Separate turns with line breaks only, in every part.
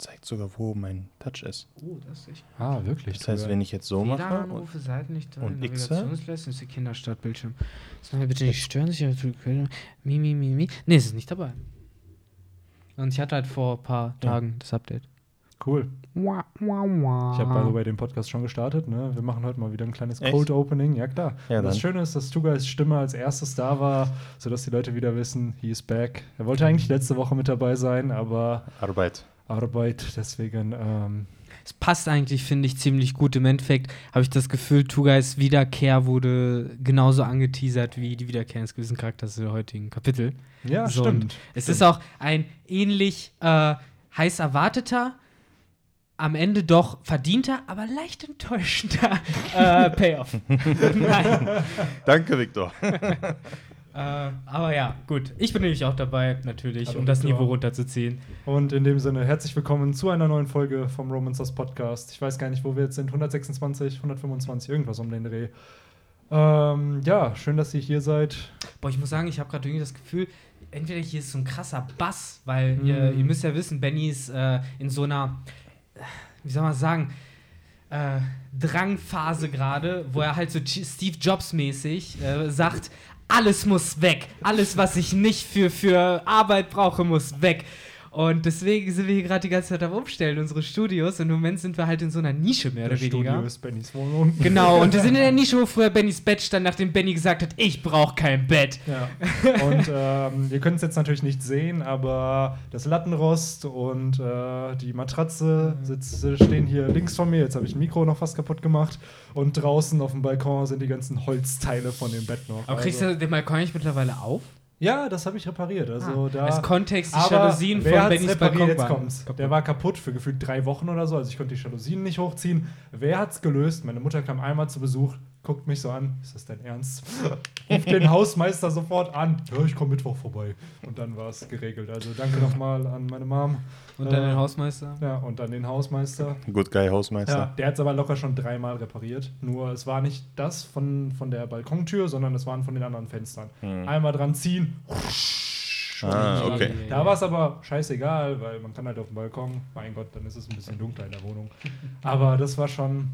zeigt sogar, wo mein Touch ist.
Oh, das ist echt.
Ah, wirklich.
Das heißt, wenn ich jetzt so mache. Und,
WLAN-Anrufe, Seiten nicht drin,
und X?
Navigationsleiste ist der Kinderstartbildschirm. Das soll bitte nicht stören, sich Mi, mi, mi, mi. Nee, es ist nicht dabei. Und ich hatte halt vor ein paar
Ja.
Tagen das Update.
Cool.
Wah, wah, wah.
Ich habe, by the way, den Podcast schon gestartet. Ne? Wir machen heute mal wieder ein kleines
Echt?
Cold Opening. Ja, klar.
Ja,
Und das. Schöne ist, dass Tugas Stimme als erstes da war, sodass die Leute wieder wissen, he is back. Er wollte eigentlich letzte Woche mit dabei sein, aber
Arbeit.
Arbeit, deswegen. Ähm,
Es passt eigentlich, finde ich, ziemlich gut. Im Endeffekt habe ich das Gefühl, Two Guys Wiederkehr wurde genauso angeteasert wie die Wiederkehr eines gewissen Charakters der heutigen Kapitel.
ja,
So,
stimmt.
Es ist auch ein ähnlich äh, heiß erwarteter, am Ende doch verdienter, aber leicht enttäuschender äh, Payoff.
Danke, Viktor.
Äh, aber ja, gut. Ich bin nämlich auch dabei, natürlich,
Hallo,
um das. Niveau runterzuziehen.
Und in dem Sinne, herzlich willkommen zu einer neuen Folge vom Romancers Podcast. Ich weiß gar nicht, wo wir jetzt sind. 126, 125, irgendwas um den Dreh. Ähm, ja, schön, dass ihr hier seid.
Boah, ich muss sagen, ich habe gerade irgendwie das Gefühl, entweder hier ist so ein krasser Bass, weil ihr,
Mhm.
ihr müsst ja wissen, Benny ist äh, in so einer, äh, wie soll man sagen, äh, Drangphase gerade, wo er halt so Steve Jobs mäßig äh, sagt, alles muss weg, alles, was ich nicht für, für Arbeit brauche, muss weg. Und deswegen sind wir hier gerade die ganze Zeit am Umstellen, unsere Studios. Und im Moment sind wir halt in so einer Nische mehr oder
Das
weniger.
Studio ist Bennys Wohnung.
Genau, und wir sind in der Nische, wo früher Bennys Bett stand, nachdem Benny gesagt hat, ich brauche kein Bett.
Ja. Und ähm, ihr könnt es jetzt natürlich nicht sehen, aber das Lattenrost und äh, die Matratze sitz, stehen hier links von mir. Jetzt habe ich ein Mikro noch fast kaputt gemacht. Und draußen auf dem Balkon sind die ganzen Holzteile von dem Bett noch.
Aber kriegst
also,
du den Balkon nicht mittlerweile auf?
Ja, das habe ich repariert. Also da.
Als Kontext die Jalousien von Bennys
repariert? Jetzt
Balkon
kommt's. Der war kaputt für gefühlt drei Wochen oder so. Also ich konnte die Jalousien nicht hochziehen. Wer hat's gelöst? Meine Mutter kam einmal zu Besuch, guckt mich so an. Ist das dein Ernst? Ruft den Hausmeister sofort an. Ja, ich komme Mittwoch vorbei. Und dann war es geregelt. Also danke nochmal an meine Mom.
Und dann
Äh,
den Hausmeister.
Ja, und an den Hausmeister.
Good Guy Hausmeister.
Ja, der hat es aber locker schon dreimal repariert. Nur es war nicht das von, von der Balkontür, sondern es waren von den anderen Fenstern.
Hm.
Einmal dran ziehen.
Ah, okay.
Da war es aber scheißegal, weil man kann halt auf dem Balkon. Mein Gott, dann ist es ein bisschen dunkler in der Wohnung. Aber das war schon.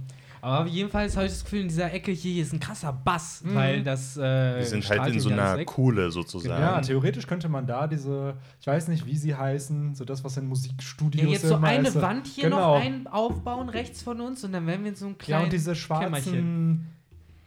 Aber jedenfalls habe ich das Gefühl, in dieser Ecke hier ist ein krasser Bass,
Mhm.
weil das. Äh,
Die sind halt in so einer
weg.
Kuhle sozusagen.
Ja, theoretisch könnte man da diese, ich weiß nicht, wie sie heißen, so das, was in Musikstudios
Ja, jetzt so eine
ist.
Wand hier
Genau.
noch ein aufbauen, rechts von uns, und dann werden wir in so einem
Ja,
kleinen.
und diese
Kämmerchen.
schwarzen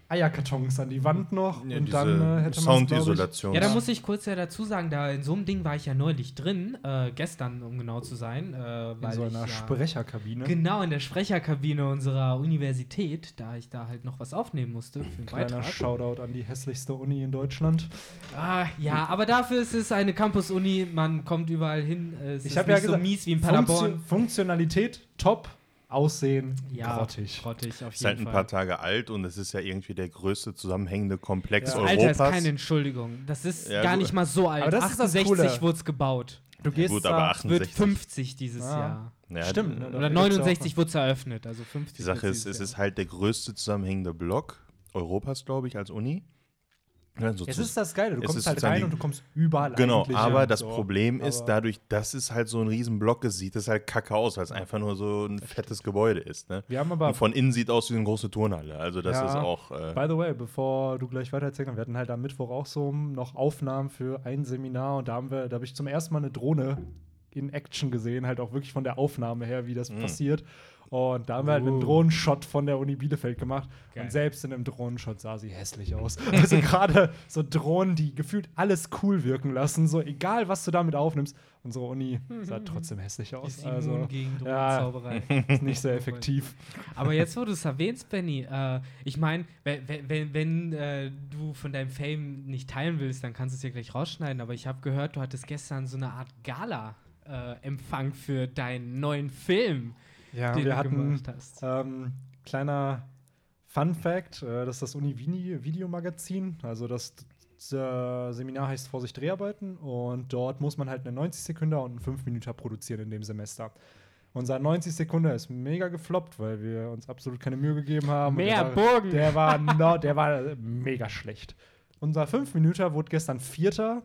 Eierkartons an die Wand noch.
Ja,
und
diese
dann äh, hätte man
Soundisolation.
Ja, da muss ich kurz ja dazu sagen, da in so einem Ding war ich ja neulich drin, äh, gestern, um genau zu sein. Äh,
in
weil
so
ich
einer
ja,
Sprecherkabine.
Genau, in der Sprecherkabine unserer Universität, da ich da halt noch was aufnehmen musste für einen
Kleiner
Beitrag.
Shoutout an die hässlichste Uni in Deutschland.
Ah, ja, aber dafür ist es eine Campus-Uni, man kommt überall hin. äh, Es
Ich
ist
habe
nicht
ja gesagt,
so mies wie in Paderborn.
Funktionalität top, Aussehen
Ja,
grottig.
grottig auf
Ist halt
jeden
ein
Fall.
paar Tage alt und es ist ja irgendwie der größte zusammenhängende Komplex
Ja.
Europas.
Alter, ist keine Entschuldigung. Das ist
Ja,
gar
gut.
nicht mal so alt.
Aber das ist das
68
Coole.
wurde es gebaut.
Du gehst
Gut,
da,
aber
Es wird
68.
50 dieses
Ah.
Jahr.
Ja,
Stimmt, ne?
Oder
gibt's
69
ja
wurde es eröffnet, also 50.
Die Sache ist, es ist halt der größte zusammenhängende Block Europas, glaube ich, als Uni. Ja, so
Es ist das Geile, du kommst halt rein und du kommst überall
Genau, aber das
so.
Problem ist, dadurch, dass es halt so ein riesen Block ist, sieht es halt kacke aus, weil es einfach nur so ein fettes Gebäude ist. Ne?
Wir haben aber
Und von innen sieht aus wie eine große Turnhalle. Also das
Ja.
ist auch. Äh,
By the way, bevor du gleich weiter erzählst, wir hatten halt am Mittwoch auch so noch Aufnahmen für ein Seminar und da haben wir, da habe ich zum ersten Mal eine Drohne in Action gesehen, halt auch wirklich von der Aufnahme her, wie das
Mhm.
passiert. Und da haben wir halt einen
Uh.
Drohnenshot von der Uni Bielefeld gemacht.
Geil.
Und selbst in einem Drohnenshot sah sie hässlich aus. Also gerade so Drohnen, die gefühlt alles cool wirken lassen, so egal was du damit aufnimmst. Unsere Uni sah trotzdem hässlich
ist
aus.
immun
Also
gegen
ja.
Drohnenzauberei.
ist nicht sehr effektiv.
Aber jetzt, wo du es erwähnst, Benny, äh, ich meine, wenn, wenn, wenn äh, du von deinem Fame nicht teilen willst, dann kannst du es ja gleich rausschneiden. Aber ich habe gehört, du hattest gestern so eine Art Gala-Empfang für deinen neuen Film,
Ja,
den
wir hatten. Ähm, kleiner Fun Fact: äh, Das ist das Uni Vini Videomagazin. Also, das, das Seminar heißt Vorsicht Dreharbeiten. Und dort muss man halt eine 90 Sekunden und einen 5 Minuten produzieren in dem Semester. Unser 90 Sekunden ist mega gefloppt, weil wir uns absolut keine Mühe gegeben haben.
Mehr
der war,
Burgen.
Der war, no, der war mega schlecht. Unser 5 Minuten wurde gestern Vierter.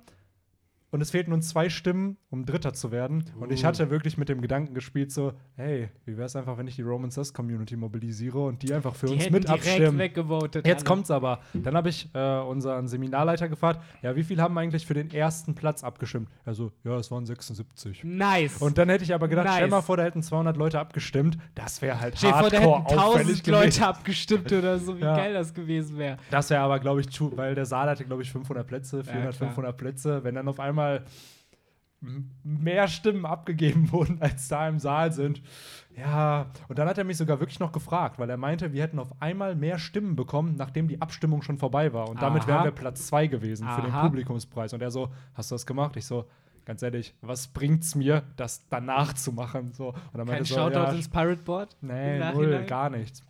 Und es fehlten uns zwei Stimmen, um Dritter zu werden. Und ich hatte wirklich mit dem Gedanken gespielt, so, hey, wie wäre es einfach, wenn ich die Roman Says Community mobilisiere und die einfach für
Die
uns mit
direkt
abstimmen.
weggevotet.
Jetzt
alle.
kommt's aber. Dann habe ich äh, unseren Seminarleiter gefragt, ja, wie viel haben eigentlich für den ersten Platz abgestimmt? Er so, ja, es waren 76.
Nice.
Und dann hätte ich aber gedacht,
Nice.
stell mal vor, da hätten 200 Leute abgestimmt. Das wäre halt
Stell dir vor, da
hardcore
hätten
auffällig
1000 Leute
gewesen.
abgestimmt oder so, wie
Ja.
geil das gewesen wäre.
Das wäre aber, glaube ich, true, weil der Saal hatte, glaube ich, 500 Plätze, 400,
klar.
500 Plätze. Wenn dann auf einmal m- mehr Stimmen abgegeben wurden, als da im Saal sind. Ja, und dann hat er mich sogar wirklich noch gefragt, weil er meinte, wir hätten auf einmal mehr Stimmen bekommen, nachdem die Abstimmung schon vorbei war. Und damit
Aha.
wären wir Platz zwei gewesen für den
Aha.
Publikumspreis. Und er so, hast du das gemacht? Ich so, ganz ehrlich, was bringt's mir, das danach zu machen? So. Und dann
Kein
so,
Shoutout
ja,
ins Pirate Board?
Nee, null, gar nichts.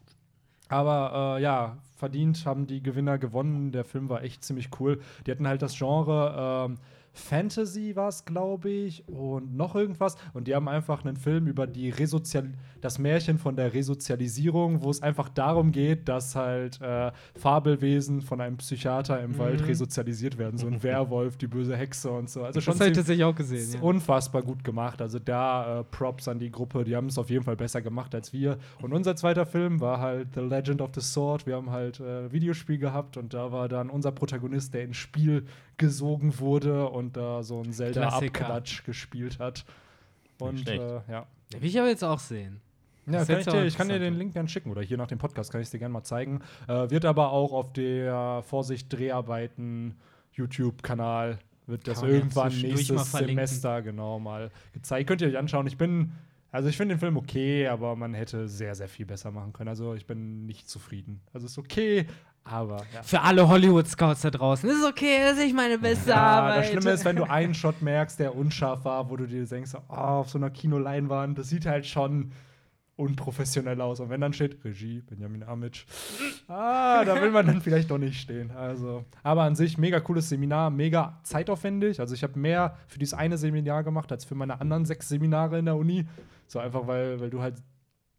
Aber äh, ja, verdient haben die Gewinner gewonnen. Der Film war echt ziemlich cool. Die hatten halt das Genre ähm, Fantasy war es, glaube ich, und noch irgendwas. Und die haben einfach einen Film über die Resozial das Märchen von der Resozialisierung, wo es einfach darum geht, dass halt äh, Fabelwesen von einem Psychiater im Wald resozialisiert werden. So ein Werwolf, die böse Hexe und so. Also schon
Das habe ich auch gesehen.
ist
Ja.
unfassbar gut gemacht. Also da äh, Props an die Gruppe, die haben es auf jeden Fall besser gemacht als wir. Und unser zweiter Film war halt The Legend of the Sword. Wir haben halt äh, Videospiel gehabt und da war dann unser Protagonist, der ins Spiel gesogen wurde und da so ein. Zelda-Abklatsch gespielt hat. Und äh, ja.
Ja, will ich aber jetzt auch sehen.
Ja, kann ich, dir, ich kann dir den. Link gerne schicken oder hier nach dem Podcast kann ich es dir gerne mal zeigen. Äh, wird aber auch auf der Vorsicht Dreharbeiten YouTube-Kanal wird das
Kann
irgendwann
mal
nächstes. Semester genau mal gezeigt. Könnt ihr euch anschauen. Ich bin, also ich finde den Film okay, aber man hätte sehr, sehr viel besser machen können. Also ich bin nicht zufrieden. Also ist okay, aber ja.
Für alle Hollywood-Scouts da draußen. Ist okay, das ist nicht meine beste
Ja,
Arbeit.
das Schlimme ist, wenn du einen Shot merkst, der unscharf war, wo du dir denkst, oh, auf so einer Kinoleinwand, das sieht halt schon unprofessionell aus. Und wenn dann steht Regie, Benjamin Amic, ah, da will man dann vielleicht doch nicht stehen. Also, aber an sich mega cooles Seminar, mega zeitaufwendig. Also ich habe mehr für dieses eine Seminar gemacht als für meine anderen sechs Seminare in der Uni. So einfach, weil, weil du halt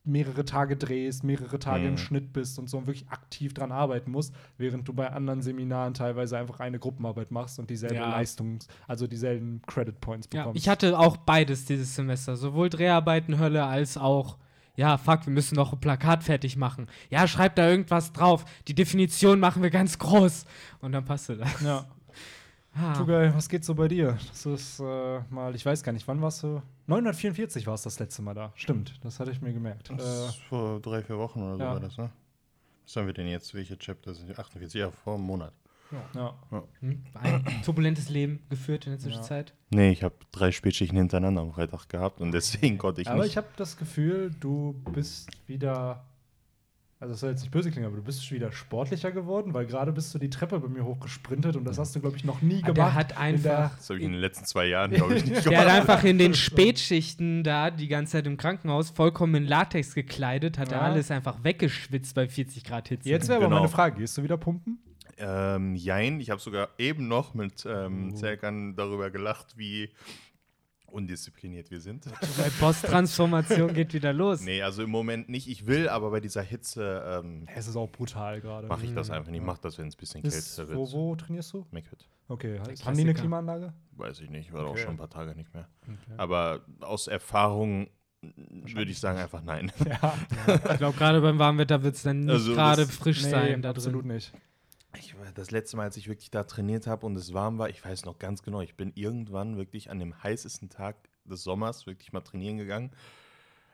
mehrere Tage drehst, mehrere Tage im
Mhm.
Schnitt bist und so und wirklich aktiv dran arbeiten musst, während du bei anderen Seminaren teilweise einfach eine Gruppenarbeit machst und dieselbe
Ja.
Leistungs-, also dieselben Credit Points
ja,
bekommst.
ich hatte auch beides dieses Semester. Sowohl Dreharbeiten Hölle als auch, ja, fuck, wir müssen noch ein Plakat fertig machen. Ja, schreib da irgendwas drauf. Die Definition machen wir ganz groß. Und dann passte das.
ja.
Ah.
Tugay, was geht so bei dir? Das ist äh, mal, ich weiß gar nicht, wann warst du? 944 war es das letzte Mal da. Stimmt, das hatte ich mir gemerkt.
Das
Äh,
ist vor drei, vier Wochen oder so
ja.
war das, ne? Was haben wir denn jetzt? Welche Chapter sind die? 48? Ja, vor einem Monat.
ja.
Hm, Ein turbulentes Leben geführt in der Zwischenzeit.
Nee, ich habe drei Spätschichten hintereinander am Freitag gehabt und deswegen konnte ich
Aber
nicht.
ich habe das Gefühl, du bist wieder. Also, das soll jetzt nicht böse klingen, aber du bist wieder sportlicher geworden, weil gerade bist du die Treppe bei mir hochgesprintet und das hast du, glaube ich, noch nie
Ah,
gemacht.
Der hat
in
einfach.
das habe ich in den letzten zwei Jahren, glaube ich, nicht
Der hat
gemacht.
einfach in den Spätschichten da die ganze Zeit im Krankenhaus vollkommen in Latex gekleidet, hat er
Ja.
alles einfach weggeschwitzt bei 40 Grad Hitze.
Jetzt wäre aber
Genau.
meine Frage: Gehst du wieder pumpen?
Ähm, jein, ich habe sogar eben noch mit ähm,
Oh.
Zerkan darüber gelacht, wie undiszipliniert wir sind.
Bei Posttransformation geht wieder los.
nee, also im Moment nicht. Ich will, aber bei dieser Hitze ähm,
Es ist auch brutal gerade.
mache ich das einfach nicht. Ich mache das, wenn es ein bisschen
Ist,
kälter
wo,
wird.
wo trainierst du?
Meckhüt.
Okay, heißt, haben die eine Klimaanlage?
Weiß ich nicht, war auch
Okay.
schon ein paar Tage nicht mehr.
Okay.
Aber aus Erfahrung würde ich sagen einfach nein.
Ja,
Ich glaube, gerade beim Warmwetter wird es dann nicht
Also
gerade frisch
nee,
sein da
absolut
drin.
nicht.
Ich, das letzte Mal, als ich wirklich da trainiert habe und es warm war, ich weiß noch ganz genau, ich bin irgendwann wirklich an dem heißesten Tag des Sommers wirklich mal trainieren gegangen.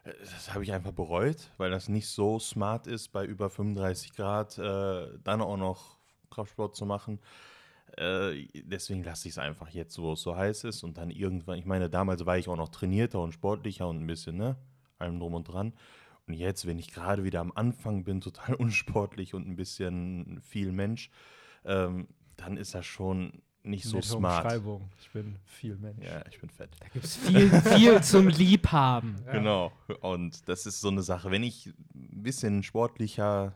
Äh, Das habe ich einfach bereut, weil das nicht so smart ist, bei über 35 Grad äh, dann auch noch Kraftsport zu machen. Äh, deswegen lasse ich es einfach jetzt, wo es so heiß ist und dann irgendwann, ich meine, damals war ich auch noch trainierter und sportlicher und ein bisschen, ne, allem drum und dran. Und jetzt, wenn ich gerade wieder am Anfang bin, total unsportlich und ein bisschen viel Mensch, ähm, dann ist das schon nicht so
Nette
smart.
Umschreibung. Ich bin viel Mensch.
Ja, ich bin fett.
Da gibt es viel, viel zum Liebhaben.
Ja.
Genau. Und das ist so eine Sache. Wenn ich ein bisschen sportlicheren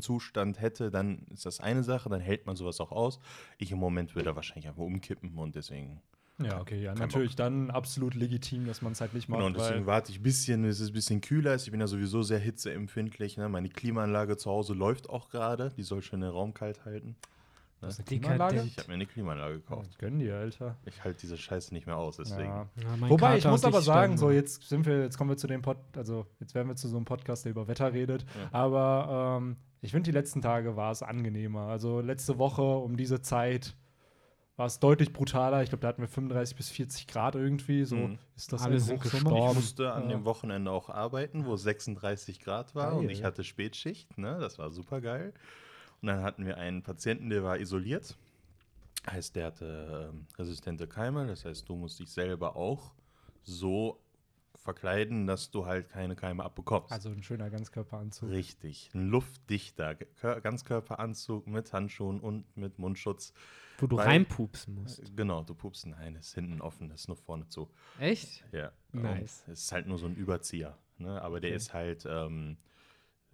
Zustand hätte, dann ist das eine Sache, dann hält man sowas auch aus. Ich im Moment würde wahrscheinlich einfach umkippen und deswegen.
Ja, okay, ja,
Kein
natürlich dann absolut legitim, dass man es halt nicht macht.
Genau, und deswegen
weil,
warte ich ein bisschen, bis es ein bisschen kühler ist. Ich bin ja sowieso sehr hitzeempfindlich. Ne? Meine Klimaanlage zu Hause läuft auch gerade. Die soll schön den Raum kalt halten.
Hast eine. Klimaanlage?
Ich habe mir eine Klimaanlage gekauft.
Oh, gönn dir, Alter.
Ich halte diese Scheiße nicht mehr aus, deswegen.
Ja.
Ja,
Wobei, ich
Kater
muss
und
aber sagen, so jetzt sind wir, jetzt kommen wir zu dem Pod, also jetzt werden wir zu so einem Podcast, der über Wetter redet.
Ja.
Aber ähm, ich finde, die letzten Tage war es angenehmer. Also letzte Woche um diese Zeit war es deutlich brutaler. Ich glaube, da hatten wir 35 bis 40 Grad irgendwie. So
Mhm.
ist das
Alle sind
Hochsommer.
Ich
gestorben.
musste an
Ja.
dem Wochenende auch arbeiten, wo es 36 Grad war und
Geil.
ich hatte Spätschicht, ne? Das war super geil. Und dann hatten wir einen Patienten, der war isoliert. Heißt, der hatte ähm, resistente Keime, das heißt, du musst dich selber auch so verkleiden, dass du halt keine Keime abbekommst.
Also ein schöner Ganzkörperanzug.
Richtig. Ein luftdichter Kör- Ganzkörperanzug mit Handschuhen und mit Mundschutz.
Wo du
weil-
reinpupsen musst.
Genau, du pupst. Nein, ist hinten offen, ist nur vorne zu.
Echt?
Ja.
Nice.
Und Es ist halt nur so ein Überzieher. Ne? Aber der
Okay.
ist halt ähm,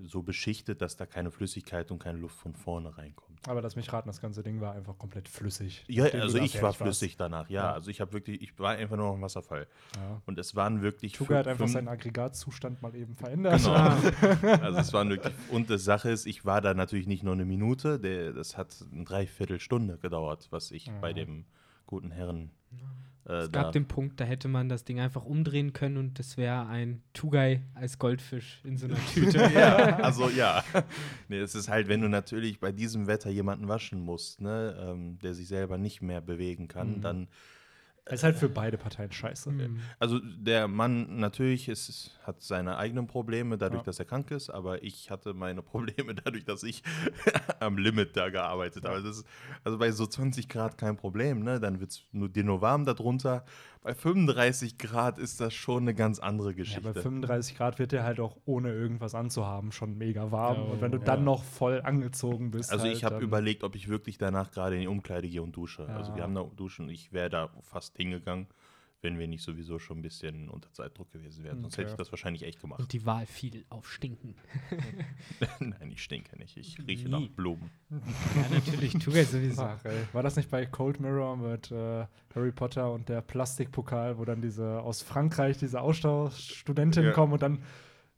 so beschichtet, dass da keine Flüssigkeit und keine Luft von vorne reinkommt.
Aber lass mich raten, das ganze Ding war einfach komplett flüssig.
Ja, also ich war
fertig warst.
flüssig danach, ja.
Ja.
Also ich habe wirklich, ich war einfach nur noch ein Wasserfall.
Ja.
Und es waren wirklich.
Tuga hat einfach seinen Aggregatzustand mal eben verändert.
Genau. Also es waren wirklich. Und die Sache ist, ich war da natürlich nicht nur eine Minute, der, das hat eine Dreiviertelstunde gedauert, was ich bei
Mhm.
dem guten Herren. Äh,
es
da,
gab den Punkt, da hätte man das Ding einfach umdrehen können und das wäre ein Tugai als Goldfisch in so einer Tüte.
ja, also ja. Nee, es ist halt, wenn du natürlich bei diesem Wetter jemanden waschen musst, ne, ähm, der sich selber nicht mehr bewegen kann,
Mhm.
dann
ist halt für beide Parteien scheiße.
Hm.
Also der Mann natürlich ist, hat seine eigenen Probleme dadurch,
Ja.
dass er krank ist, aber ich hatte meine Probleme dadurch, dass ich am Limit da gearbeitet habe. Das ist, also bei so 20 Grad kein Problem, ne? Dann wird es nur dir nur warm darunter. Bei 35 Grad ist das schon eine ganz andere
Ja,
Geschichte.
bei 35 Grad wird der halt auch ohne irgendwas anzuhaben schon mega warm.
Ja,
und wenn du
ja.
dann noch voll angezogen bist.
also
halt,
ich habe überlegt, ob ich wirklich danach gerade in die Umkleide gehe und dusche. Also
Ja.
wir haben da duschen, ich wäre da fast hingegangen, wenn wir nicht sowieso schon ein bisschen unter Zeitdruck gewesen wären. Sonst hätte ich das wahrscheinlich echt gemacht.
Und die Wahl fiel auf Stinken.
Nein, ich stinke nicht. Ich rieche
Nie.
nach Blumen.
Ja, natürlich, Tugai sowieso.
Ach. War das nicht bei Cold Mirror mit äh, Harry Potter und der Plastikpokal, wo dann diese aus Frankreich diese Austauschstudentinnen
Ja.
kommen und dann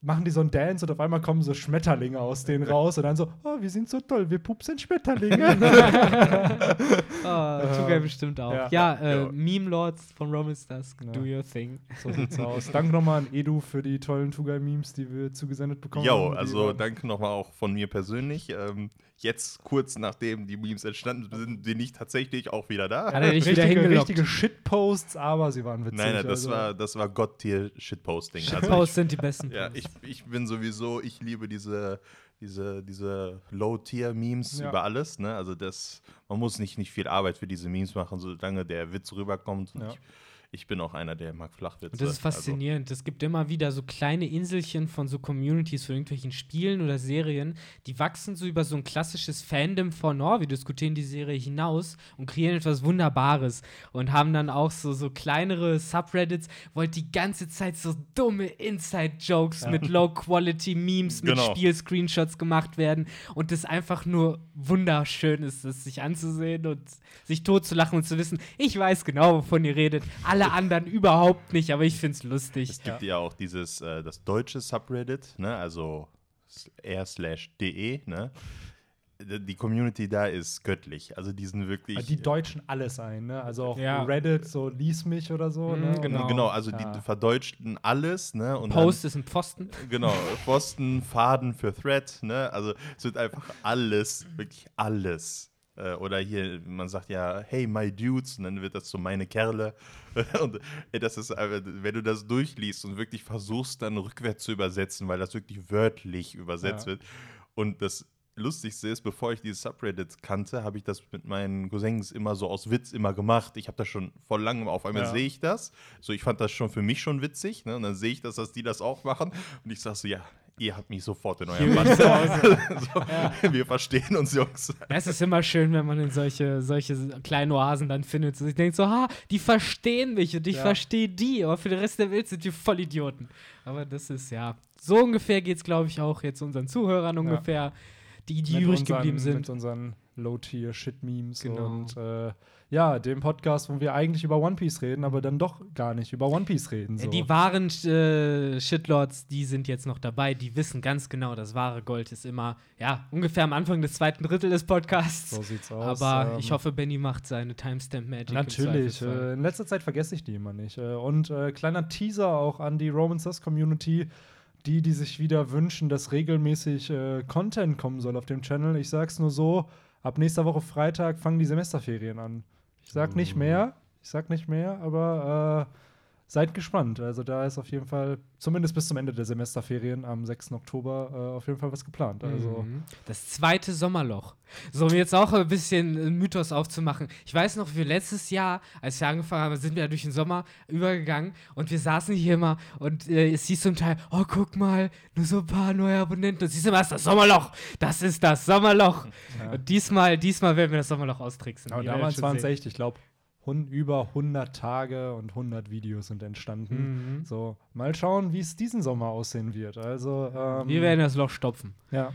machen die so einen Dance und auf einmal kommen so Schmetterlinge aus denen raus und dann so, oh, wir sind so toll, wir pupsen Schmetterlinge.
Oh, Tugai bestimmt auch.
Ja.
Ja, äh,
Ja.
Meme-Lords von Romans Dusk,
Ja.
do your thing.
so sieht's aus. Danke nochmal an Edu für die tollen Tugai-Memes, die wir zugesendet bekommen
Jo,
haben. Die
also
waren-
danke nochmal auch von mir persönlich. Ähm, jetzt, kurz nachdem die Memes entstanden sind, bin ich tatsächlich auch wieder da.
Hat er dich wieder
richtige, richtige Shitposts, aber sie waren witzig.
Nein, nein, das
also.
war, das war Gott-Tier-Shitposting. Also
Posts sind die besten.
Ja, ich, ich bin sowieso, ich liebe diese, diese, diese Low-Tier-Memes
Ja.
über alles. Ne? Also das, man muss nicht, nicht viel Arbeit für diese Memes machen, solange der Witz rüberkommt.
Ja.
ich, ich bin auch einer, der mag Flachwitze.
Und das ist faszinierend. Es gibt immer wieder so kleine Inselchen von so Communities von irgendwelchen Spielen oder Serien, die wachsen so über so ein klassisches Fandom von, oh, wir diskutieren die Serie hinaus und kreieren etwas Wunderbares und haben dann auch so, so kleinere Subreddits, wo halt die ganze Zeit so dumme Inside-Jokes
Ja.
mit Low-Quality-Memes, mit
Genau.
Spiel-Screenshots gemacht werden und das einfach nur wunderschön ist, das sich anzusehen und sich totzulachen und zu wissen, ich weiß genau, wovon ihr redet, alle anderen überhaupt nicht, aber ich find's lustig.
Es gibt ja, auch dieses, äh, das deutsche Subreddit, ne? also r slash de, ne? Die Community da ist göttlich. Also die sind wirklich.
Die deutschen alles ein, ne? Also auch
Ja.
Reddit, so lies mich oder so.
Mhm,
ne?
genau.
Genau, also
Ja.
die verdeutschten alles, ne? Und
Post ist ein Pfosten.
Dann, genau, Pfosten, Faden für Thread, ne? Also es wird einfach alles, wirklich alles. Äh, Oder hier, man sagt ja, hey, my dudes, und dann wird das so meine Kerle. Und das ist einfach, wenn du das durchliest und wirklich versuchst, dann rückwärts zu übersetzen, weil das wirklich wörtlich übersetzt
Ja.
wird. Und das Lustigste ist, bevor ich dieses Subreddit kannte, habe ich das mit meinen Cousins immer so aus Witz immer gemacht. Ich habe das schon vor langem, auf einmal
Ja.
sehe ich das. So, ich fand das schon für mich schon witzig. Ne? Und dann sehe ich das, dass die das auch machen. Und ich sage so, ja, ihr habt mich sofort in eurem Band. so, Wir verstehen uns, Jungs.
Es ist immer schön, wenn man in solche, solche kleinen Oasen dann findet. So, ich denke so, ha, die verstehen mich und ich
Ja.
verstehe die, aber für den Rest der Welt sind wir voll Idioten. Aber das ist ja, so ungefähr geht es, glaube ich, auch jetzt unseren Zuhörern ungefähr. die, die
mit
übrig
unseren,
geblieben sind.
Mit unseren Low-Tier-Shit-Memes
Genau.
und äh, ja, dem Podcast, wo wir eigentlich über One Piece reden, aber dann doch gar nicht über One Piece reden. So.
Äh, Die wahren äh, Shitlords, die sind jetzt noch dabei, die wissen ganz genau, das wahre Gold ist immer, ja, ungefähr am Anfang des zweiten Drittel des Podcasts.
so sieht's aus.
Aber
Ähm,
ich hoffe, Benny macht seine Timestamp-Magic. im
Natürlich, äh, in letzter Zeit vergesse ich die immer nicht. Äh, und äh, kleiner Teaser auch an die Roman Sus Community, die, die sich wieder wünschen, dass regelmäßig äh, Content kommen soll auf dem Channel. Ich sag's nur so: ab nächster Woche Freitag fangen die Semesterferien an. Ich sag nicht mehr, ich sag nicht mehr, aber äh, seid gespannt. Also da ist auf jeden Fall, zumindest bis zum Ende der Semesterferien am 6. Oktober, äh, auf jeden Fall was geplant. Also.
Mhm. Das zweite Sommerloch. So, um jetzt auch ein bisschen einen Mythos aufzumachen. Ich weiß noch, wir letztes Jahr, als wir angefangen haben, sind wir ja durch den Sommer übergegangen und wir saßen hier immer und äh, es hieß zum Teil, oh, guck mal, nur so ein paar neue Abonnenten. Und siehst du, was ist das Sommerloch? Das ist das Sommerloch.
Ja.
Und diesmal, diesmal werden wir das Sommerloch austricksen.
Aber damals waren es echt, ich glaube, über 100 Tage und 100 Videos sind entstanden.
Mhm.
So, mal schauen, wie es diesen Sommer aussehen wird. Also, ähm,
Wir werden das Loch stopfen.
ja,